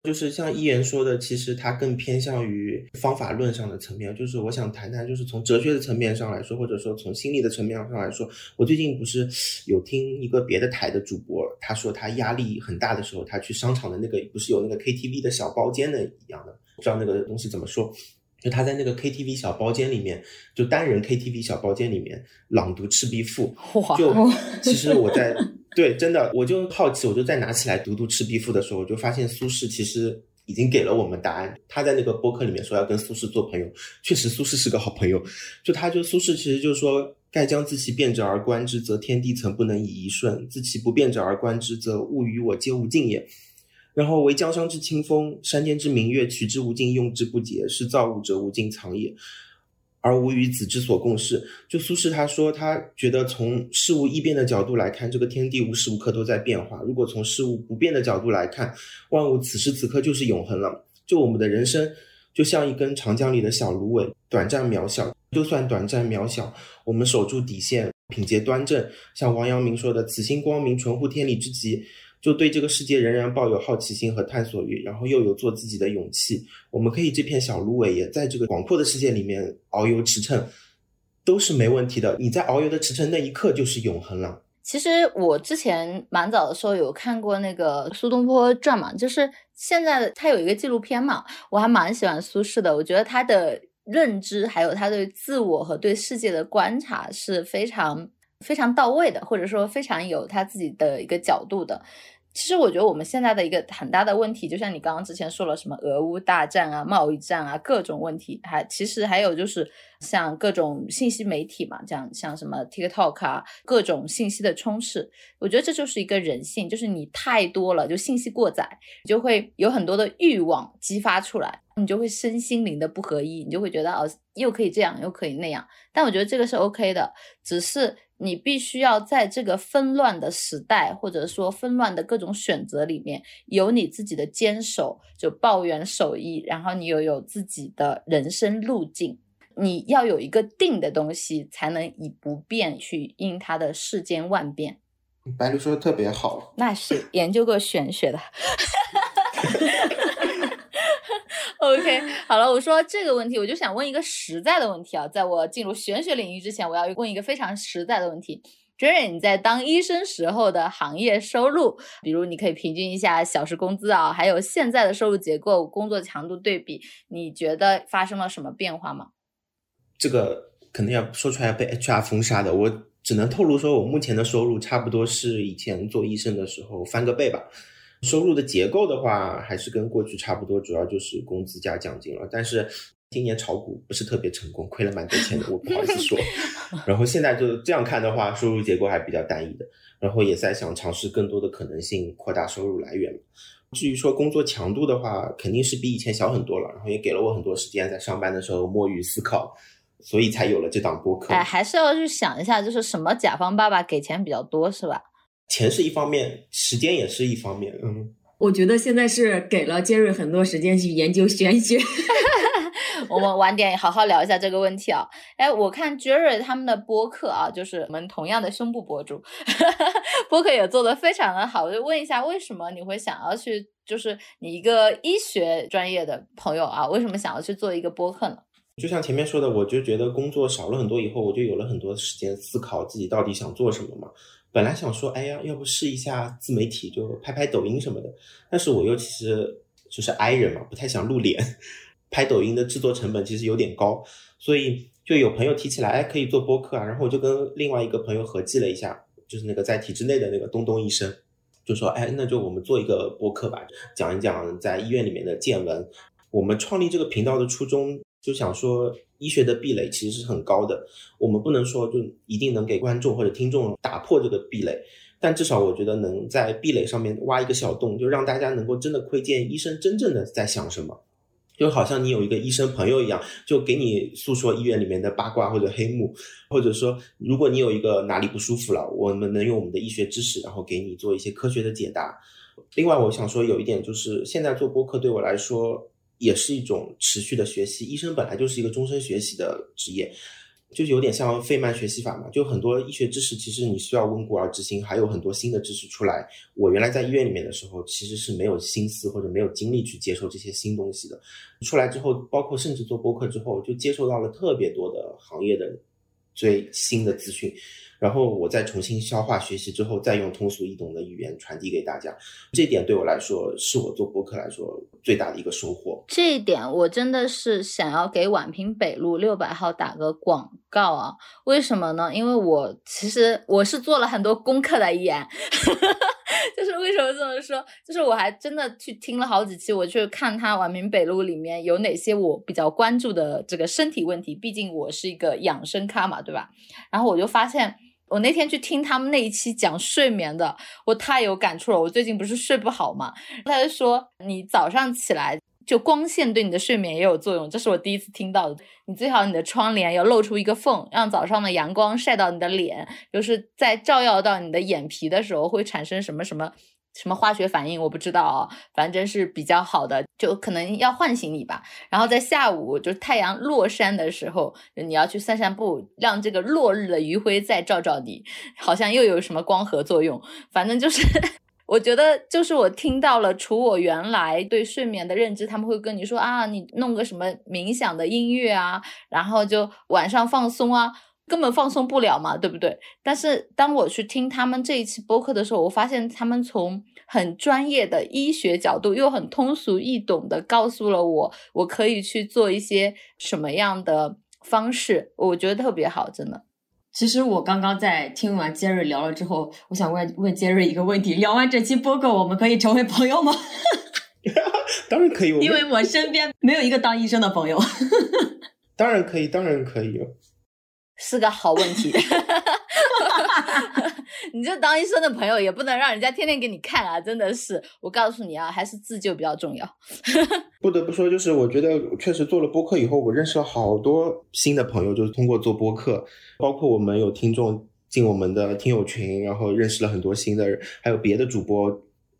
就是像一言说的，其实他更偏向于方法论上的层面。就是我想谈谈，就是从哲学的层面上来说，或者说从心理的层面上来说，我最近不是有听一个别的台的主播，他说他压力很大的时候，他去商场的那个不是有那个 KTV 的小包间的一样的，不知道那个东西怎么说。就他在那个 KTV 小包间里面，就单人 KTV 小包间里面朗读《赤壁赋》，就 *laughs* 其实我在对真的，我就好奇，我就再拿起来读读《赤壁赋》的时候，我就发现苏轼其实已经给了我们答案。他在那个播客里面说要跟苏轼做朋友，确实苏轼是个好朋友。就他就苏轼其实就是说，盖将自其变者而观之，则天地曾不能以一瞬；自其不变者而观之，则物与我皆无尽也。然后为江上之清风，山间之明月，取之无尽，用之不竭，是造物者无尽藏也。而吾与子之所共事。就苏轼他说，他觉得从事物易变的角度来看，这个天地无时无刻都在变化；如果从事物不变的角度来看，万物此时此刻就是永恒了。就我们的人生，就像一根长江里的小芦苇，短暂渺小。就算短暂渺小，我们守住底线，品节端正，像王阳明说的：“此心光明，纯乎天理之极。”就对这个世界仍然抱有好奇心和探索欲，然后又有做自己的勇气。我们可以这片小芦苇，也在这个广阔的世界里面遨游驰骋，都是没问题的。你在遨游的驰骋那一刻，就是永恒了。其实我之前蛮早的时候有看过那个苏东坡传嘛，就是现在的他有一个纪录片嘛，我还蛮喜欢苏轼的。我觉得他的认知，还有他对自我和对世界的观察是非常。非常到位的，或者说非常有他自己的一个角度的。其实我觉得我们现在的一个很大的问题，就像你刚刚之前说了什么俄乌大战啊、贸易战啊各种问题，还其实还有就是像各种信息媒体嘛，像像什么 TikTok 啊，各种信息的充斥。我觉得这就是一个人性，就是你太多了，就信息过载，就会有很多的欲望激发出来，你就会身心灵的不合一，你就会觉得哦，又可以这样，又可以那样。但我觉得这个是 OK 的，只是。你必须要在这个纷乱的时代，或者说纷乱的各种选择里面，有你自己的坚守，就抱元守义，然后你又有自己的人生路径。你要有一个定的东西，才能以不变去应它的世间万变。白鹿说的特别好，那是研究过玄学的。*laughs* *laughs* OK，好了，我说这个问题，我就想问一个实在的问题啊，在我进入玄学领域之前，我要问一个非常实在的问题：Jerry，你在当医生时候的行业收入，比如你可以平均一下小时工资啊，还有现在的收入结构、工作强度对比，你觉得发生了什么变化吗？这个可能要说出来要被 HR 封杀的，我只能透露说，我目前的收入差不多是以前做医生的时候翻个倍吧。收入的结构的话，还是跟过去差不多，主要就是工资加奖金了。但是今年炒股不是特别成功，亏了蛮多钱的，我不好意思说。*laughs* 然后现在就这样看的话，收入结构还比较单一的。然后也在想尝试更多的可能性，扩大收入来源。至于说工作强度的话，肯定是比以前小很多了。然后也给了我很多时间，在上班的时候摸鱼思考，所以才有了这档播客。哎，还是要去想一下，就是什么甲方爸爸给钱比较多，是吧？钱是一方面，时间也是一方面。嗯，我觉得现在是给了杰瑞很多时间去研究玄学。*laughs* 我们晚点好好聊一下这个问题啊。哎，我看 Jerry 他们的播客啊，就是我们同样的胸部博主，*laughs* 播客也做得非常的好。我就问一下，为什么你会想要去？就是你一个医学专业的朋友啊，为什么想要去做一个播客呢？就像前面说的，我就觉得工作少了很多以后，我就有了很多时间思考自己到底想做什么嘛。本来想说，哎呀，要不试一下自媒体，就拍拍抖音什么的。但是我又其实就是 I 人嘛，不太想露脸，拍抖音的制作成本其实有点高，所以就有朋友提起来，哎，可以做播客啊。然后我就跟另外一个朋友合计了一下，就是那个在体制内的那个东东医生。就说，哎，那就我们做一个播客吧，讲一讲在医院里面的见闻。我们创立这个频道的初衷，就想说，医学的壁垒其实是很高的，我们不能说就一定能给观众或者听众打破这个壁垒，但至少我觉得能在壁垒上面挖一个小洞，就让大家能够真的窥见医生真正的在想什么。就好像你有一个医生朋友一样，就给你诉说医院里面的八卦或者黑幕，或者说，如果你有一个哪里不舒服了，我们能用我们的医学知识，然后给你做一些科学的解答。另外，我想说有一点就是，现在做播客对我来说也是一种持续的学习。医生本来就是一个终身学习的职业。就有点像费曼学习法嘛，就很多医学知识其实你需要温故而知新，还有很多新的知识出来。我原来在医院里面的时候，其实是没有心思或者没有精力去接受这些新东西的。出来之后，包括甚至做播客之后，就接受到了特别多的行业的最新的资讯。然后我再重新消化学习之后，再用通俗易懂的语言传递给大家，这点对我来说是我做播客来说最大的一个收获。这一点我真的是想要给宛平北路六百号打个广告啊！为什么呢？因为我其实我是做了很多功课的，言，*laughs* 就是为什么这么说？就是我还真的去听了好几期，我去看他宛平北路里面有哪些我比较关注的这个身体问题。毕竟我是一个养生咖嘛，对吧？然后我就发现。我那天去听他们那一期讲睡眠的，我太有感触了。我最近不是睡不好嘛，他就说你早上起来就光线对你的睡眠也有作用，这是我第一次听到的。你最好你的窗帘要露出一个缝，让早上的阳光晒到你的脸，就是在照耀到你的眼皮的时候会产生什么什么。什么化学反应我不知道啊，反正是比较好的，就可能要唤醒你吧。然后在下午，就是太阳落山的时候，你要去散散步，让这个落日的余晖再照照你，好像又有什么光合作用。反正就是，*laughs* 我觉得就是我听到了，除我原来对睡眠的认知，他们会跟你说啊，你弄个什么冥想的音乐啊，然后就晚上放松啊。根本放松不了嘛，对不对？但是当我去听他们这一期播客的时候，我发现他们从很专业的医学角度，又很通俗易懂的告诉了我，我可以去做一些什么样的方式，我觉得特别好，真的。其实我刚刚在听完杰瑞聊了之后，我想问问杰瑞一个问题：聊完这期播客，我们可以成为朋友吗？*laughs* 当然可以，因为我身边没有一个当医生的朋友。*laughs* 当然可以，当然可以。是个好问题，*laughs* 你就当医生的朋友也不能让人家天天给你看啊！真的是，我告诉你啊，还是自救比较重要。*laughs* 不得不说，就是我觉得确实做了播客以后，我认识了好多新的朋友，就是通过做播客，包括我们有听众进我们的听友群，然后认识了很多新的人，还有别的主播，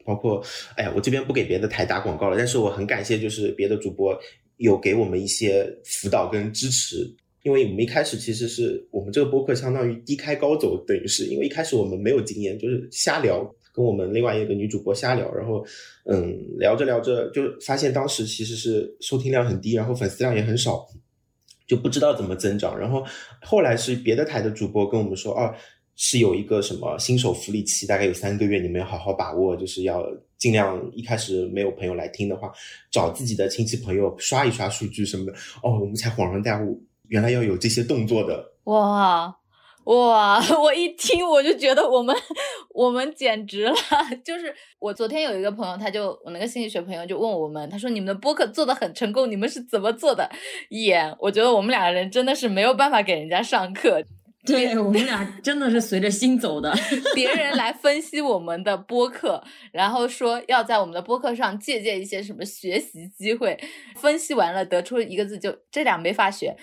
包括哎呀，我这边不给别的台打广告了，但是我很感谢，就是别的主播有给我们一些辅导跟支持。因为我们一开始其实是我们这个播客相当于低开高走，等于是因为一开始我们没有经验，就是瞎聊，跟我们另外一个女主播瞎聊，然后嗯聊着聊着就发现当时其实是收听量很低，然后粉丝量也很少，就不知道怎么增长。然后后来是别的台的主播跟我们说，哦，是有一个什么新手福利期，大概有三个月，你们要好好把握，就是要尽量一开始没有朋友来听的话，找自己的亲戚朋友刷一刷数据什么的。哦，我们才恍然大悟。原来要有这些动作的哇哇！*laughs* 我一听我就觉得我们我们简直了。就是我昨天有一个朋友，他就我那个心理学朋友就问我们，他说你们的播客做的很成功，你们是怎么做的？演，我觉得我们两个人真的是没有办法给人家上课。对 *laughs* 我们俩真的是随着心走的。*laughs* 别人来分析我们的播客，然后说要在我们的播客上借鉴一些什么学习机会。分析完了，得出一个字，就这俩没法学，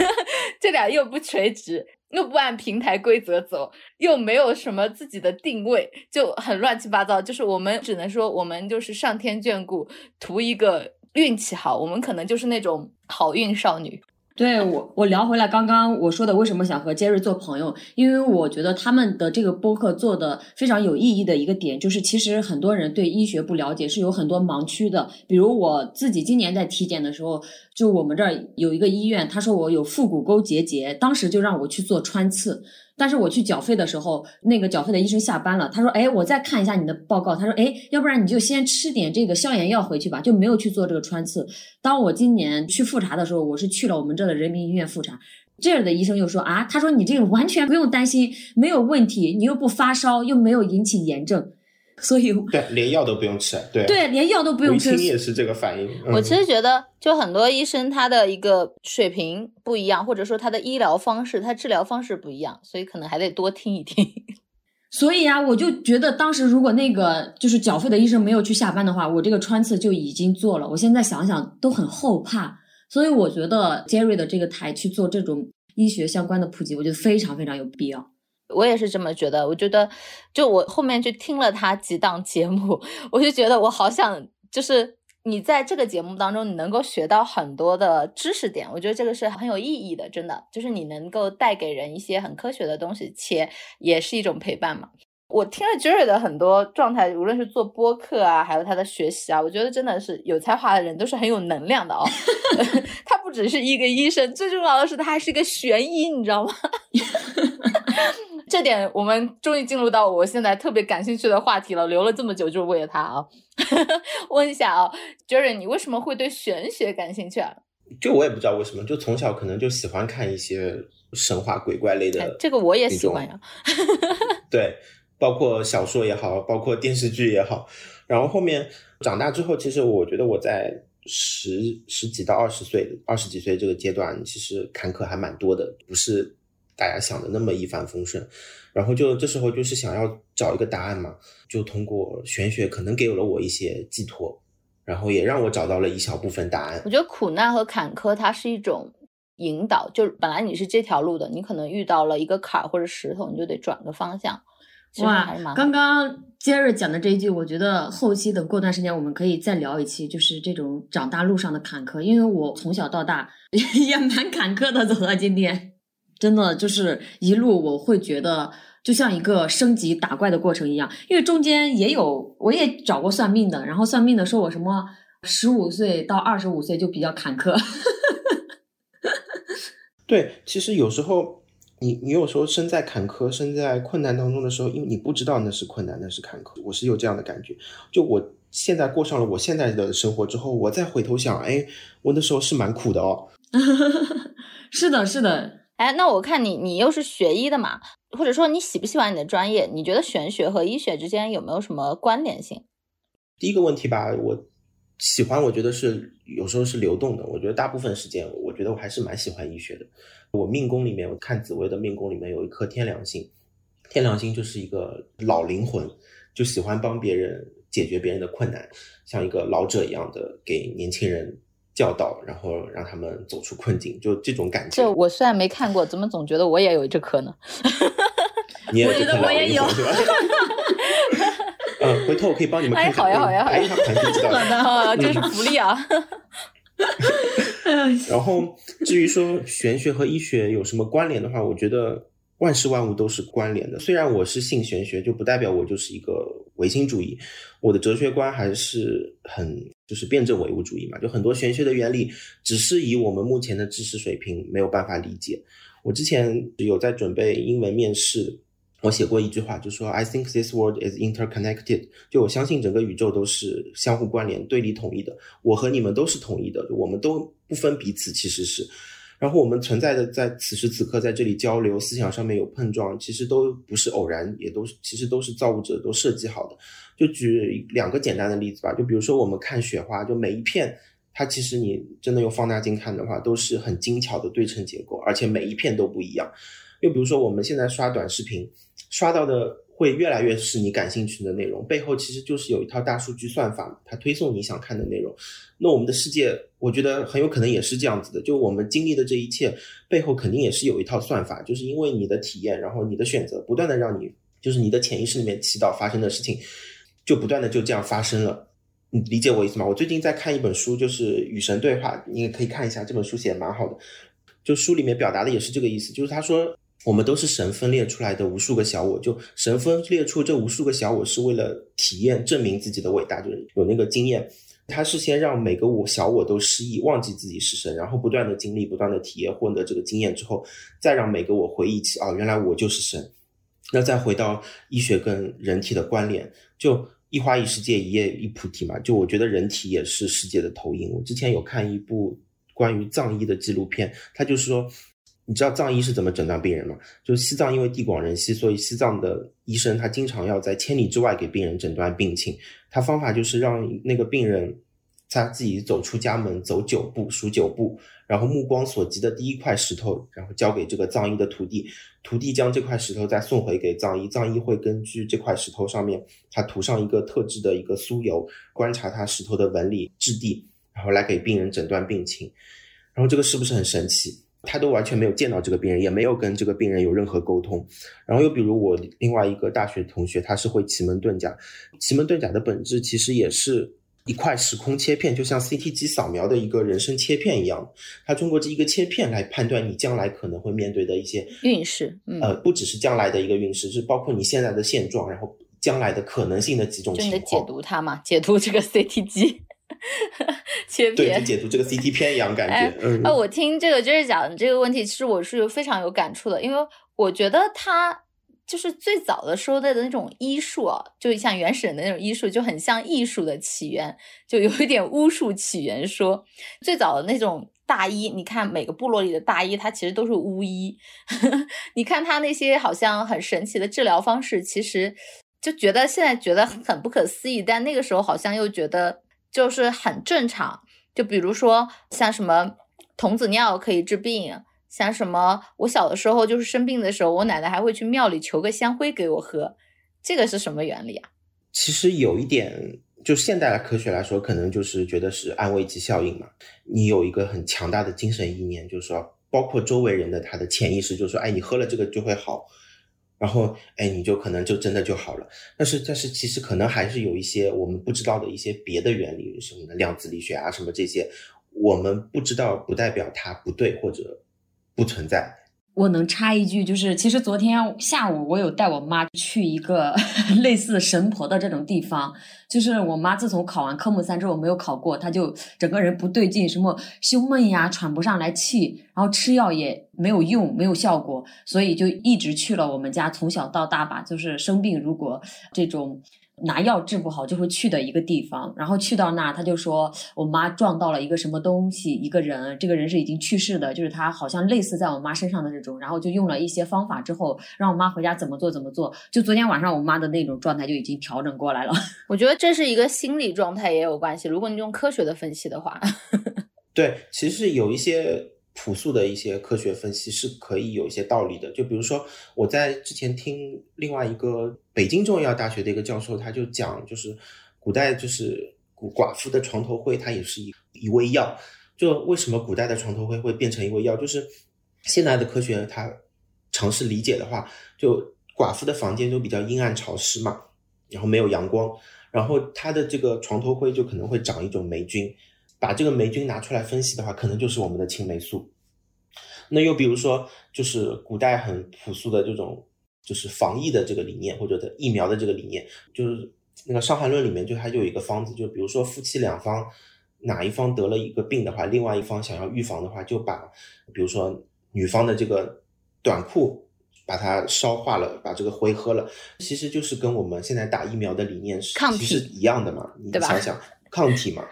*laughs* 这俩又不垂直，又不按平台规则走，又没有什么自己的定位，就很乱七八糟。就是我们只能说，我们就是上天眷顾，图一个。运气好，我们可能就是那种好运少女。对我，我聊回来刚刚我说的，为什么想和杰瑞做朋友？因为我觉得他们的这个播客做的非常有意义的一个点，就是其实很多人对医学不了解，是有很多盲区的。比如我自己今年在体检的时候，就我们这儿有一个医院，他说我有腹股沟结节，当时就让我去做穿刺。但是我去缴费的时候，那个缴费的医生下班了，他说：“哎，我再看一下你的报告。”他说：“哎，要不然你就先吃点这个消炎药回去吧。”就没有去做这个穿刺。当我今年去复查的时候，我是去了我们这的人民医院复查，这儿的医生又说：“啊，他说你这个完全不用担心，没有问题，你又不发烧，又没有引起炎症。”所以对，连药都不用吃，对对，连药都不用吃。你也是这个反应。我其实觉得，就很多医生他的一个水平不一样，或者说他的医疗方式、他治疗方式不一样，所以可能还得多听一听。*laughs* 所以啊，我就觉得当时如果那个就是缴费的医生没有去下班的话，我这个穿刺就已经做了。我现在想想都很后怕，所以我觉得 Jerry 的这个台去做这种医学相关的普及，我觉得非常非常有必要。我也是这么觉得，我觉得，就我后面去听了他几档节目，*laughs* 我就觉得我好想，就是你在这个节目当中，你能够学到很多的知识点，我觉得这个是很有意义的，真的，就是你能够带给人一些很科学的东西，且也是一种陪伴嘛。我听了 Jerry 的很多状态，无论是做播客啊，还有他的学习啊，我觉得真的是有才华的人都是很有能量的哦。*laughs* *laughs* 他不只是一个医生，最重要的是他还是一个悬医，你知道吗？这点我们终于进入到我现在特别感兴趣的话题了，留了这么久就是为了他啊。*laughs* 问一下啊，Jerry，你为什么会对玄学感兴趣啊？就我也不知道为什么，就从小可能就喜欢看一些神话鬼怪类的。这个我也喜欢呀。*laughs* 对，包括小说也好，包括电视剧也好。然后后面长大之后，其实我觉得我在十十几到二十岁、二十几岁这个阶段，其实坎坷还蛮多的，不是。大家想的那么一帆风顺，然后就这时候就是想要找一个答案嘛，就通过玄学可能给了我一些寄托，然后也让我找到了一小部分答案。我觉得苦难和坎坷它是一种引导，就是本来你是这条路的，你可能遇到了一个坎儿或者石头，你就得转个方向。哇，刚刚杰瑞讲的这一句，我觉得后期等过段时间我们可以再聊一期，就是这种长大路上的坎坷，因为我从小到大 *laughs* 也蛮坎坷的，走到今天。真的就是一路，我会觉得就像一个升级打怪的过程一样，因为中间也有，我也找过算命的，然后算命的说我什么十五岁到二十五岁就比较坎坷。*laughs* 对，其实有时候你你有时候身在坎坷、身在困难当中的时候，因为你不知道那是困难，那是坎坷。我是有这样的感觉，就我现在过上了我现在的生活之后，我再回头想，哎，我那时候是蛮苦的哦。*laughs* 是的，是的。哎，那我看你，你又是学医的嘛，或者说你喜不喜欢你的专业？你觉得玄学和医学之间有没有什么关联性？第一个问题吧，我喜欢，我觉得是有时候是流动的。我觉得大部分时间，我觉得我还是蛮喜欢医学的。我命宫里面，我看紫薇的命宫里面有一颗天良星，天良星就是一个老灵魂，就喜欢帮别人解决别人的困难，像一个老者一样的给年轻人。教导，然后让他们走出困境，就这种感觉。这我虽然没看过，怎么总觉得我也有这颗呢？你也觉得我也有。*laughs* 嗯，回头我可以帮你们看。好呀，好呀，好呀。*laughs* 好的，这是福利啊。*laughs* 然后至于说玄学和医学有什么关联的话，我觉得。万事万物都是关联的。虽然我是信玄学，就不代表我就是一个唯心主义。我的哲学观还是很就是辩证唯物主义嘛。就很多玄学的原理，只是以我们目前的知识水平没有办法理解。我之前有在准备英文面试，我写过一句话，就说 I think this world is interconnected。就我相信整个宇宙都是相互关联、对立统一的。我和你们都是统一的，我们都不分彼此，其实是。然后我们存在的在此时此刻在这里交流，思想上面有碰撞，其实都不是偶然，也都是其实都是造物者都设计好的。就举两个简单的例子吧，就比如说我们看雪花，就每一片，它其实你真的用放大镜看的话，都是很精巧的对称结构，而且每一片都不一样。又比如说我们现在刷短视频，刷到的。会越来越是你感兴趣的内容，背后其实就是有一套大数据算法，它推送你想看的内容。那我们的世界，我觉得很有可能也是这样子的，就我们经历的这一切背后肯定也是有一套算法，就是因为你的体验，然后你的选择，不断的让你，就是你的潜意识里面祈祷发生的事情，就不断的就这样发生了。你理解我意思吗？我最近在看一本书，就是《与神对话》，你也可以看一下，这本书写的蛮好的。就书里面表达的也是这个意思，就是他说我们都是神分裂出来的无数个小我，就神分裂出这无数个小我是为了体验证明自己的伟大，就是有那个经验。他是先让每个我小我都失忆，忘记自己是神，然后不断的经历，不断的体验，获得这个经验之后，再让每个我回忆起，哦，原来我就是神。那再回到医学跟人体的关联，就一花一世界，一叶一菩提嘛。就我觉得人体也是世界的投影。我之前有看一部关于藏医的纪录片，他就是说。你知道藏医是怎么诊断病人吗？就是西藏因为地广人稀，所以西藏的医生他经常要在千里之外给病人诊断病情。他方法就是让那个病人他自己走出家门，走九步，数九步，然后目光所及的第一块石头，然后交给这个藏医的徒弟，徒弟将这块石头再送回给藏医，藏医会根据这块石头上面他涂上一个特制的一个酥油，观察它石头的纹理质地，然后来给病人诊断病情。然后这个是不是很神奇？他都完全没有见到这个病人，也没有跟这个病人有任何沟通。然后又比如我另外一个大学同学，他是会奇门遁甲。奇门遁甲的本质其实也是一块时空切片，就像 CT 机扫描的一个人生切片一样。他通过这一个切片来判断你将来可能会面对的一些运势。呃，不只是将来的一个运势，是包括你现在的现状，然后将来的可能性的几种情况。解读它嘛，解读这个 CT 机。*laughs* 切片，就解读这个 CT *laughs* 片一样感觉。嗯，啊，我听这个就是讲这个问题，其实我是非常有感触的，因为我觉得他就是最早的时候的那种医术啊，就像原始人的那种医术，就很像艺术的起源，就有一点巫术起源说。最早的那种大医，你看每个部落里的大医，他其实都是巫医。*laughs* 你看他那些好像很神奇的治疗方式，其实就觉得现在觉得很不可思议，但那个时候好像又觉得。就是很正常，就比如说像什么童子尿可以治病，像什么我小的时候就是生病的时候，我奶奶还会去庙里求个香灰给我喝，这个是什么原理啊？其实有一点，就现代的科学来说，可能就是觉得是安慰剂效应嘛。你有一个很强大的精神意念，就是说，包括周围人的他的潜意识，就是说，哎，你喝了这个就会好。然后，哎，你就可能就真的就好了。但是，但是其实可能还是有一些我们不知道的一些别的原理，什么的量子力学啊，什么这些，我们不知道，不代表它不对或者不存在。我能插一句，就是其实昨天下午我有带我妈去一个 *laughs* 类似神婆的这种地方。就是我妈自从考完科目三之后没有考过，她就整个人不对劲，什么胸闷呀、喘不上来气，然后吃药也没有用、没有效果，所以就一直去了我们家从小到大吧，就是生病如果这种。拿药治不好就会去的一个地方，然后去到那儿，他就说我妈撞到了一个什么东西，一个人，这个人是已经去世的，就是他好像类似在我妈身上的这种，然后就用了一些方法之后，让我妈回家怎么做怎么做，就昨天晚上我妈的那种状态就已经调整过来了。*laughs* 我觉得这是一个心理状态也有关系，如果你用科学的分析的话，*laughs* 对，其实有一些。朴素的一些科学分析是可以有一些道理的，就比如说我在之前听另外一个北京中医药大学的一个教授，他就讲，就是古代就是寡妇的床头灰，它也是一一味药。就为什么古代的床头灰会变成一味药？就是现在的科学它尝试理解的话，就寡妇的房间都比较阴暗潮湿嘛，然后没有阳光，然后它的这个床头灰就可能会长一种霉菌。把这个霉菌拿出来分析的话，可能就是我们的青霉素。那又比如说，就是古代很朴素的这种，就是防疫的这个理念，或者的疫苗的这个理念，就是那个《伤寒论》里面就它就有一个方子，就比如说夫妻两方哪一方得了一个病的话，另外一方想要预防的话，就把比如说女方的这个短裤把它烧化了，把这个灰喝了，其实就是跟我们现在打疫苗的理念是其实一样的嘛？你想想，抗体嘛。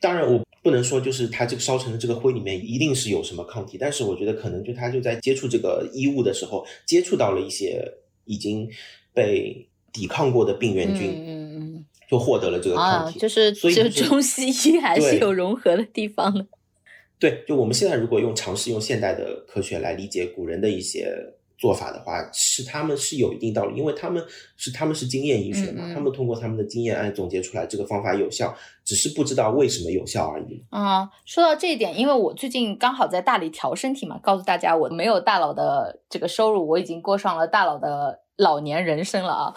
当然，我不能说就是它这个烧成的这个灰里面一定是有什么抗体，但是我觉得可能就他就在接触这个衣物的时候，接触到了一些已经被抵抗过的病原菌，嗯嗯，就获得了这个抗体。就是，所以中西医还是有融合的地方的。对，就我们现在如果用尝试用现代的科学来理解古人的一些。做法的话，是他们是有一定道理，因为他们是他们是经验医学嘛，他们通过他们的经验来总结出来这个方法有效，只是不知道为什么有效而已。啊，说到这一点，因为我最近刚好在大理调身体嘛，告诉大家我没有大佬的这个收入，我已经过上了大佬的老年人生了啊！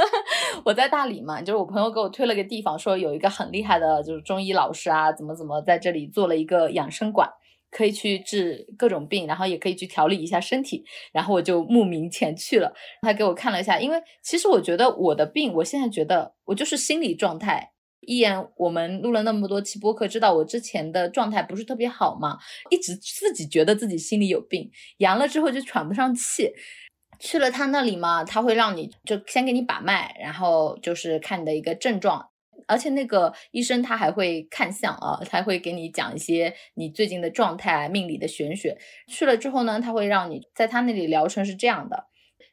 *laughs* 我在大理嘛，就是我朋友给我推了个地方，说有一个很厉害的，就是中医老师啊，怎么怎么在这里做了一个养生馆，可以去治各种病，然后也可以去调理一下身体。然后我就慕名前去了。他给我看了一下，因为其实我觉得我的病，我现在觉得我就是心理状态。一言，我们录了那么多期播客，知道我之前的状态不是特别好嘛，一直自己觉得自己心里有病，阳了之后就喘不上气。去了他那里嘛，他会让你就先给你把脉，然后就是看你的一个症状，而且那个医生他还会看相啊，他会给你讲一些你最近的状态、命理的玄学。去了之后呢，他会让你在他那里疗程是这样的，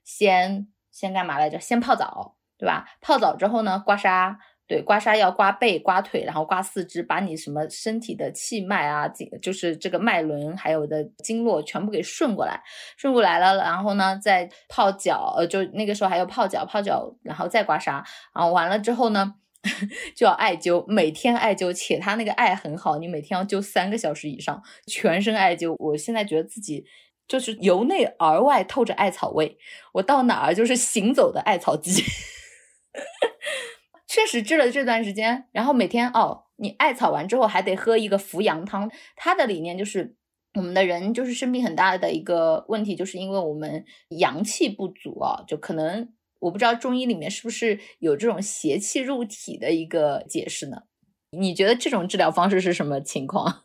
先先干嘛来着？先泡澡，对吧？泡澡之后呢，刮痧。对，刮痧要刮背、刮腿，然后刮四肢，把你什么身体的气脉啊，就是这个脉轮，还有的经络全部给顺过来，顺过来了，然后呢，再泡脚，呃，就那个时候还要泡脚，泡脚，然后再刮痧，然后完了之后呢，*laughs* 就要艾灸，每天艾灸，且他那个艾很好，你每天要灸三个小时以上，全身艾灸。我现在觉得自己就是由内而外透着艾草味，我到哪儿就是行走的艾草机。*laughs* 确实治了这段时间，然后每天哦，你艾草完之后还得喝一个扶阳汤。他的理念就是，我们的人就是生病很大的一个问题，就是因为我们阳气不足啊，就可能我不知道中医里面是不是有这种邪气入体的一个解释呢？你觉得这种治疗方式是什么情况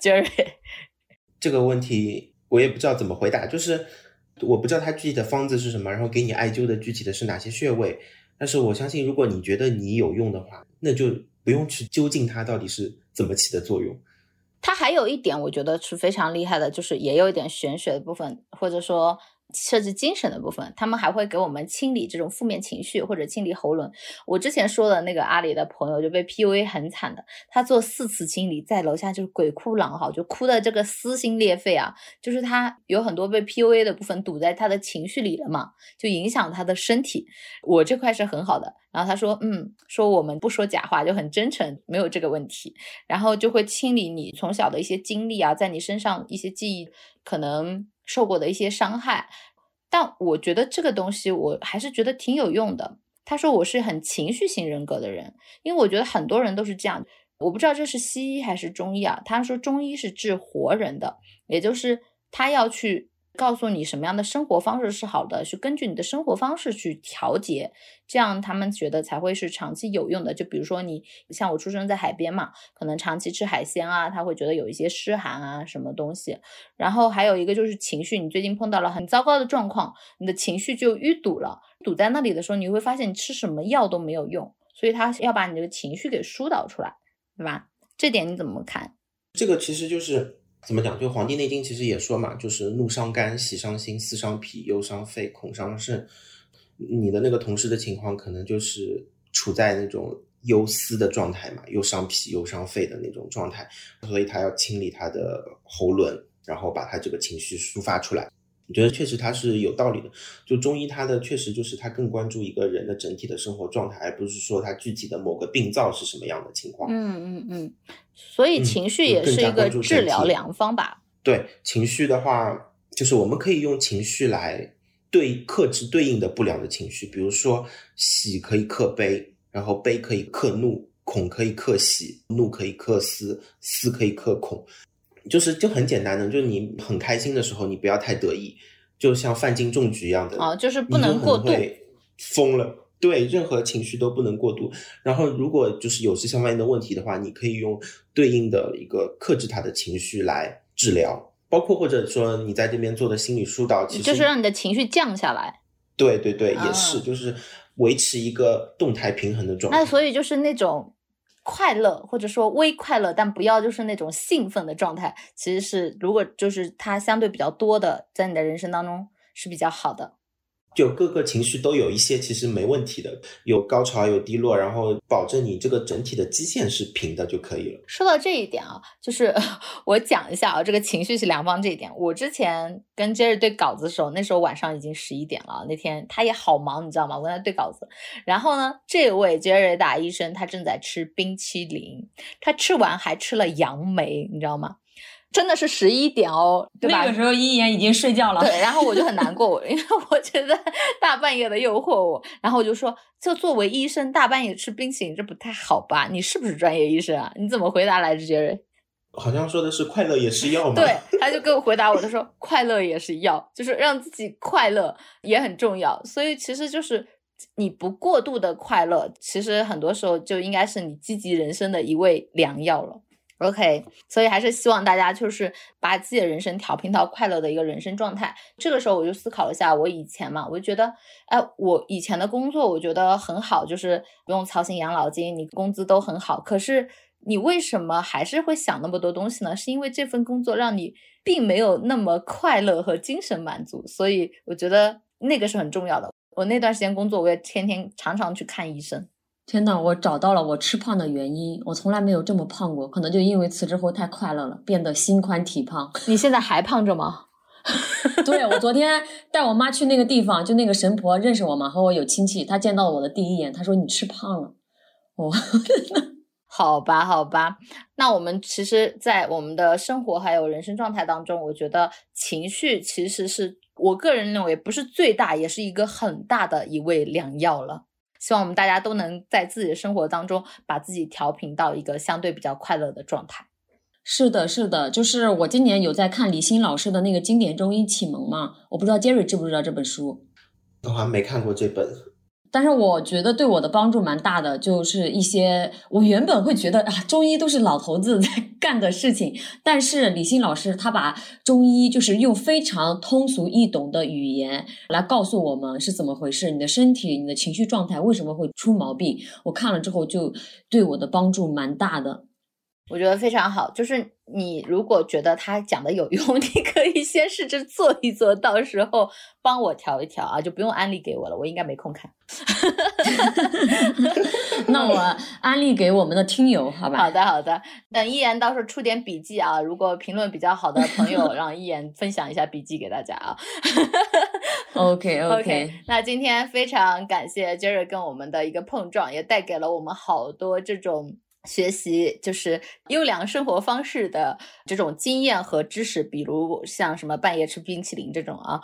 ？Jerry，*laughs* *laughs* 这个问题我也不知道怎么回答，就是我不知道他具体的方子是什么，然后给你艾灸的具体的是哪些穴位。但是我相信，如果你觉得你有用的话，那就不用去究竟它到底是怎么起的作用。它还有一点，我觉得是非常厉害的，就是也有一点玄学的部分，或者说。设置精神的部分，他们还会给我们清理这种负面情绪或者清理喉咙。我之前说的那个阿里的朋友就被 PUA 很惨的，他做四次清理，在楼下就是鬼哭狼嚎，就哭的这个撕心裂肺啊！就是他有很多被 PUA 的部分堵在他的情绪里了嘛，就影响他的身体。我这块是很好的。然后他说，嗯，说我们不说假话，就很真诚，没有这个问题。然后就会清理你从小的一些经历啊，在你身上一些记忆可能。受过的一些伤害，但我觉得这个东西我还是觉得挺有用的。他说我是很情绪型人格的人，因为我觉得很多人都是这样。我不知道这是西医还是中医啊？他说中医是治活人的，也就是他要去。告诉你什么样的生活方式是好的，是根据你的生活方式去调节，这样他们觉得才会是长期有用的。就比如说你像我出生在海边嘛，可能长期吃海鲜啊，他会觉得有一些湿寒啊什么东西。然后还有一个就是情绪，你最近碰到了很糟糕的状况，你的情绪就淤堵了，堵在那里的时候，你会发现你吃什么药都没有用，所以他要把你这个情绪给疏导出来，对吧？这点你怎么看？这个其实就是。怎么讲？就《黄帝内经》其实也说嘛，就是怒伤肝、喜伤心、思伤脾、忧伤肺、恐伤肾。你的那个同事的情况，可能就是处在那种忧思的状态嘛，又伤脾又伤肺的那种状态，所以他要清理他的喉轮，然后把他这个情绪抒发出来。我觉得确实它是有道理的，就中医它的确实就是它更关注一个人的整体的生活状态，而不是说他具体的某个病灶是什么样的情况。嗯嗯嗯，所以情绪也是一个治疗良方吧？对，情绪的话，就是我们可以用情绪来对克制对应的不良的情绪，比如说喜可以克悲，然后悲可以克怒，恐可以克喜，怒可以克思，思可以克恐。就是就很简单的，就是你很开心的时候，你不要太得意，就像范进中举一样的啊，就是不能过度疯了。对，任何情绪都不能过度。然后，如果就是有这相关的问题的话，你可以用对应的一个克制他的情绪来治疗，包括或者说你在这边做的心理疏导，其实就是让你的情绪降下来。对对对，也是，就是维持一个动态平衡的状态。那所以就是那种。快乐或者说微快乐，但不要就是那种兴奋的状态。其实是如果就是它相对比较多的，在你的人生当中是比较好的。就各个情绪都有一些，其实没问题的，有高潮有低落，然后保证你这个整体的基线是平的就可以了。说到这一点啊，就是 *laughs* 我讲一下啊，这个情绪是良方这一点。我之前跟 Jerry 对稿子的时候，那时候晚上已经十一点了，那天他也好忙，你知道吗？我跟他对稿子，然后呢，这位 Jerry 大医生他正在吃冰淇淋，他吃完还吃了杨梅，你知道吗？真的是十一点哦，对吧？那个时候一言已经睡觉了。对，然后我就很难过，*laughs* 因为我觉得大半夜的诱惑我，然后我就说，就作为医生，大半夜吃冰淇淋这不太好吧？你是不是专业医生啊？你怎么回答来着，杰瑞？好像说的是快乐也是药嘛。对，他就给我回答我，他说 *laughs* 快乐也是药，就是让自己快乐也很重要。所以其实就是你不过度的快乐，其实很多时候就应该是你积极人生的一味良药了。OK，所以还是希望大家就是把自己的人生调频到快乐的一个人生状态。这个时候我就思考了一下，我以前嘛，我就觉得，哎，我以前的工作我觉得很好，就是不用操心养老金，你工资都很好。可是你为什么还是会想那么多东西呢？是因为这份工作让你并没有那么快乐和精神满足。所以我觉得那个是很重要的。我那段时间工作，我也天天常常去看医生。天呐，我找到了我吃胖的原因。我从来没有这么胖过，可能就因为辞职后太快乐了，变得心宽体胖。*laughs* 你现在还胖着吗？*laughs* 对，我昨天带我妈去那个地方，就那个神婆认识我嘛，和我有亲戚。她见到我的第一眼，她说你吃胖了。哦，*laughs* 好吧，好吧。那我们其实，在我们的生活还有人生状态当中，我觉得情绪其实是我个人认为不是最大，也是一个很大的一味良药了。希望我们大家都能在自己的生活当中把自己调频到一个相对比较快乐的状态。是的，是的，就是我今年有在看李欣老师的那个经典中医启蒙嘛，我不知道杰瑞知不知道这本书。我好像没看过这本。但是我觉得对我的帮助蛮大的，就是一些我原本会觉得啊，中医都是老头子 *laughs* 在干的事情，但是李欣老师他把中医就是用非常通俗易懂的语言来告诉我们是怎么回事，你的身体、你的情绪状态为什么会出毛病，我看了之后就对我的帮助蛮大的。我觉得非常好，就是你如果觉得他讲的有 *laughs* 用，你可以先试着做一做，到时候帮我调一调啊，就不用安利给我了，我应该没空看。*laughs* 那我安利给我们的听友，好吧？好的，好的。等一言到时候出点笔记啊，如果评论比较好的朋友，*laughs* 让一言分享一下笔记给大家啊。OK OK，那今天非常感谢 Jerry 跟我们的一个碰撞，也带给了我们好多这种。学习就是优良生活方式的这种经验和知识，比如像什么半夜吃冰淇淋这种啊，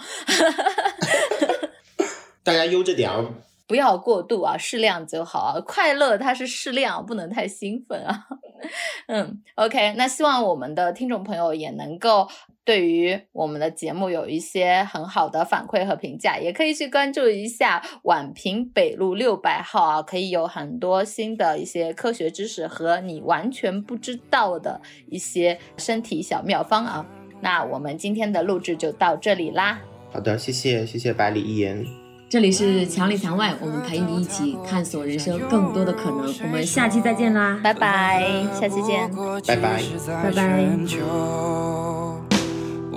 *laughs* 大家悠着点啊，不要过度啊，适量就好啊。快乐它是适量，不能太兴奋啊。*laughs* 嗯，OK，那希望我们的听众朋友也能够对于我们的节目有一些很好的反馈和评价，也可以去关注一下宛平北路六百号啊，可以有很多新的一些科学知识和你完全不知道的一些身体小妙方啊。那我们今天的录制就到这里啦。好的，谢谢谢谢百里一言。这里是墙里墙外，我们陪你一起探索人生更多的可能。我们下期再见啦，拜拜，下期见，拜拜，拜拜。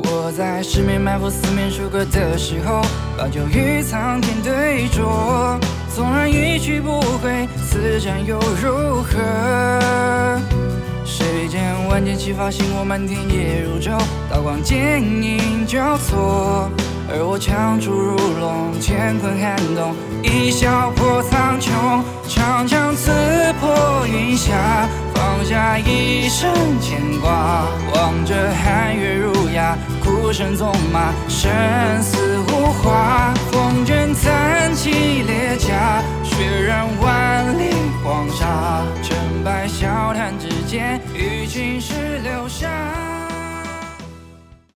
我在十面埋伏、四面楚歌的时候，把酒与苍天对酌。纵然一去不回，此战又如何？谁见万箭齐发，星火满天夜如昼，刀光剑影交错。而我枪出如龙，乾坤撼动，一笑破苍穹，长枪刺破云霞，放下一生牵挂，望着寒月如牙，孤身纵马，生死无话。风卷残骑裂甲，血染万里黄沙，成败笑谈之间，与青史留下。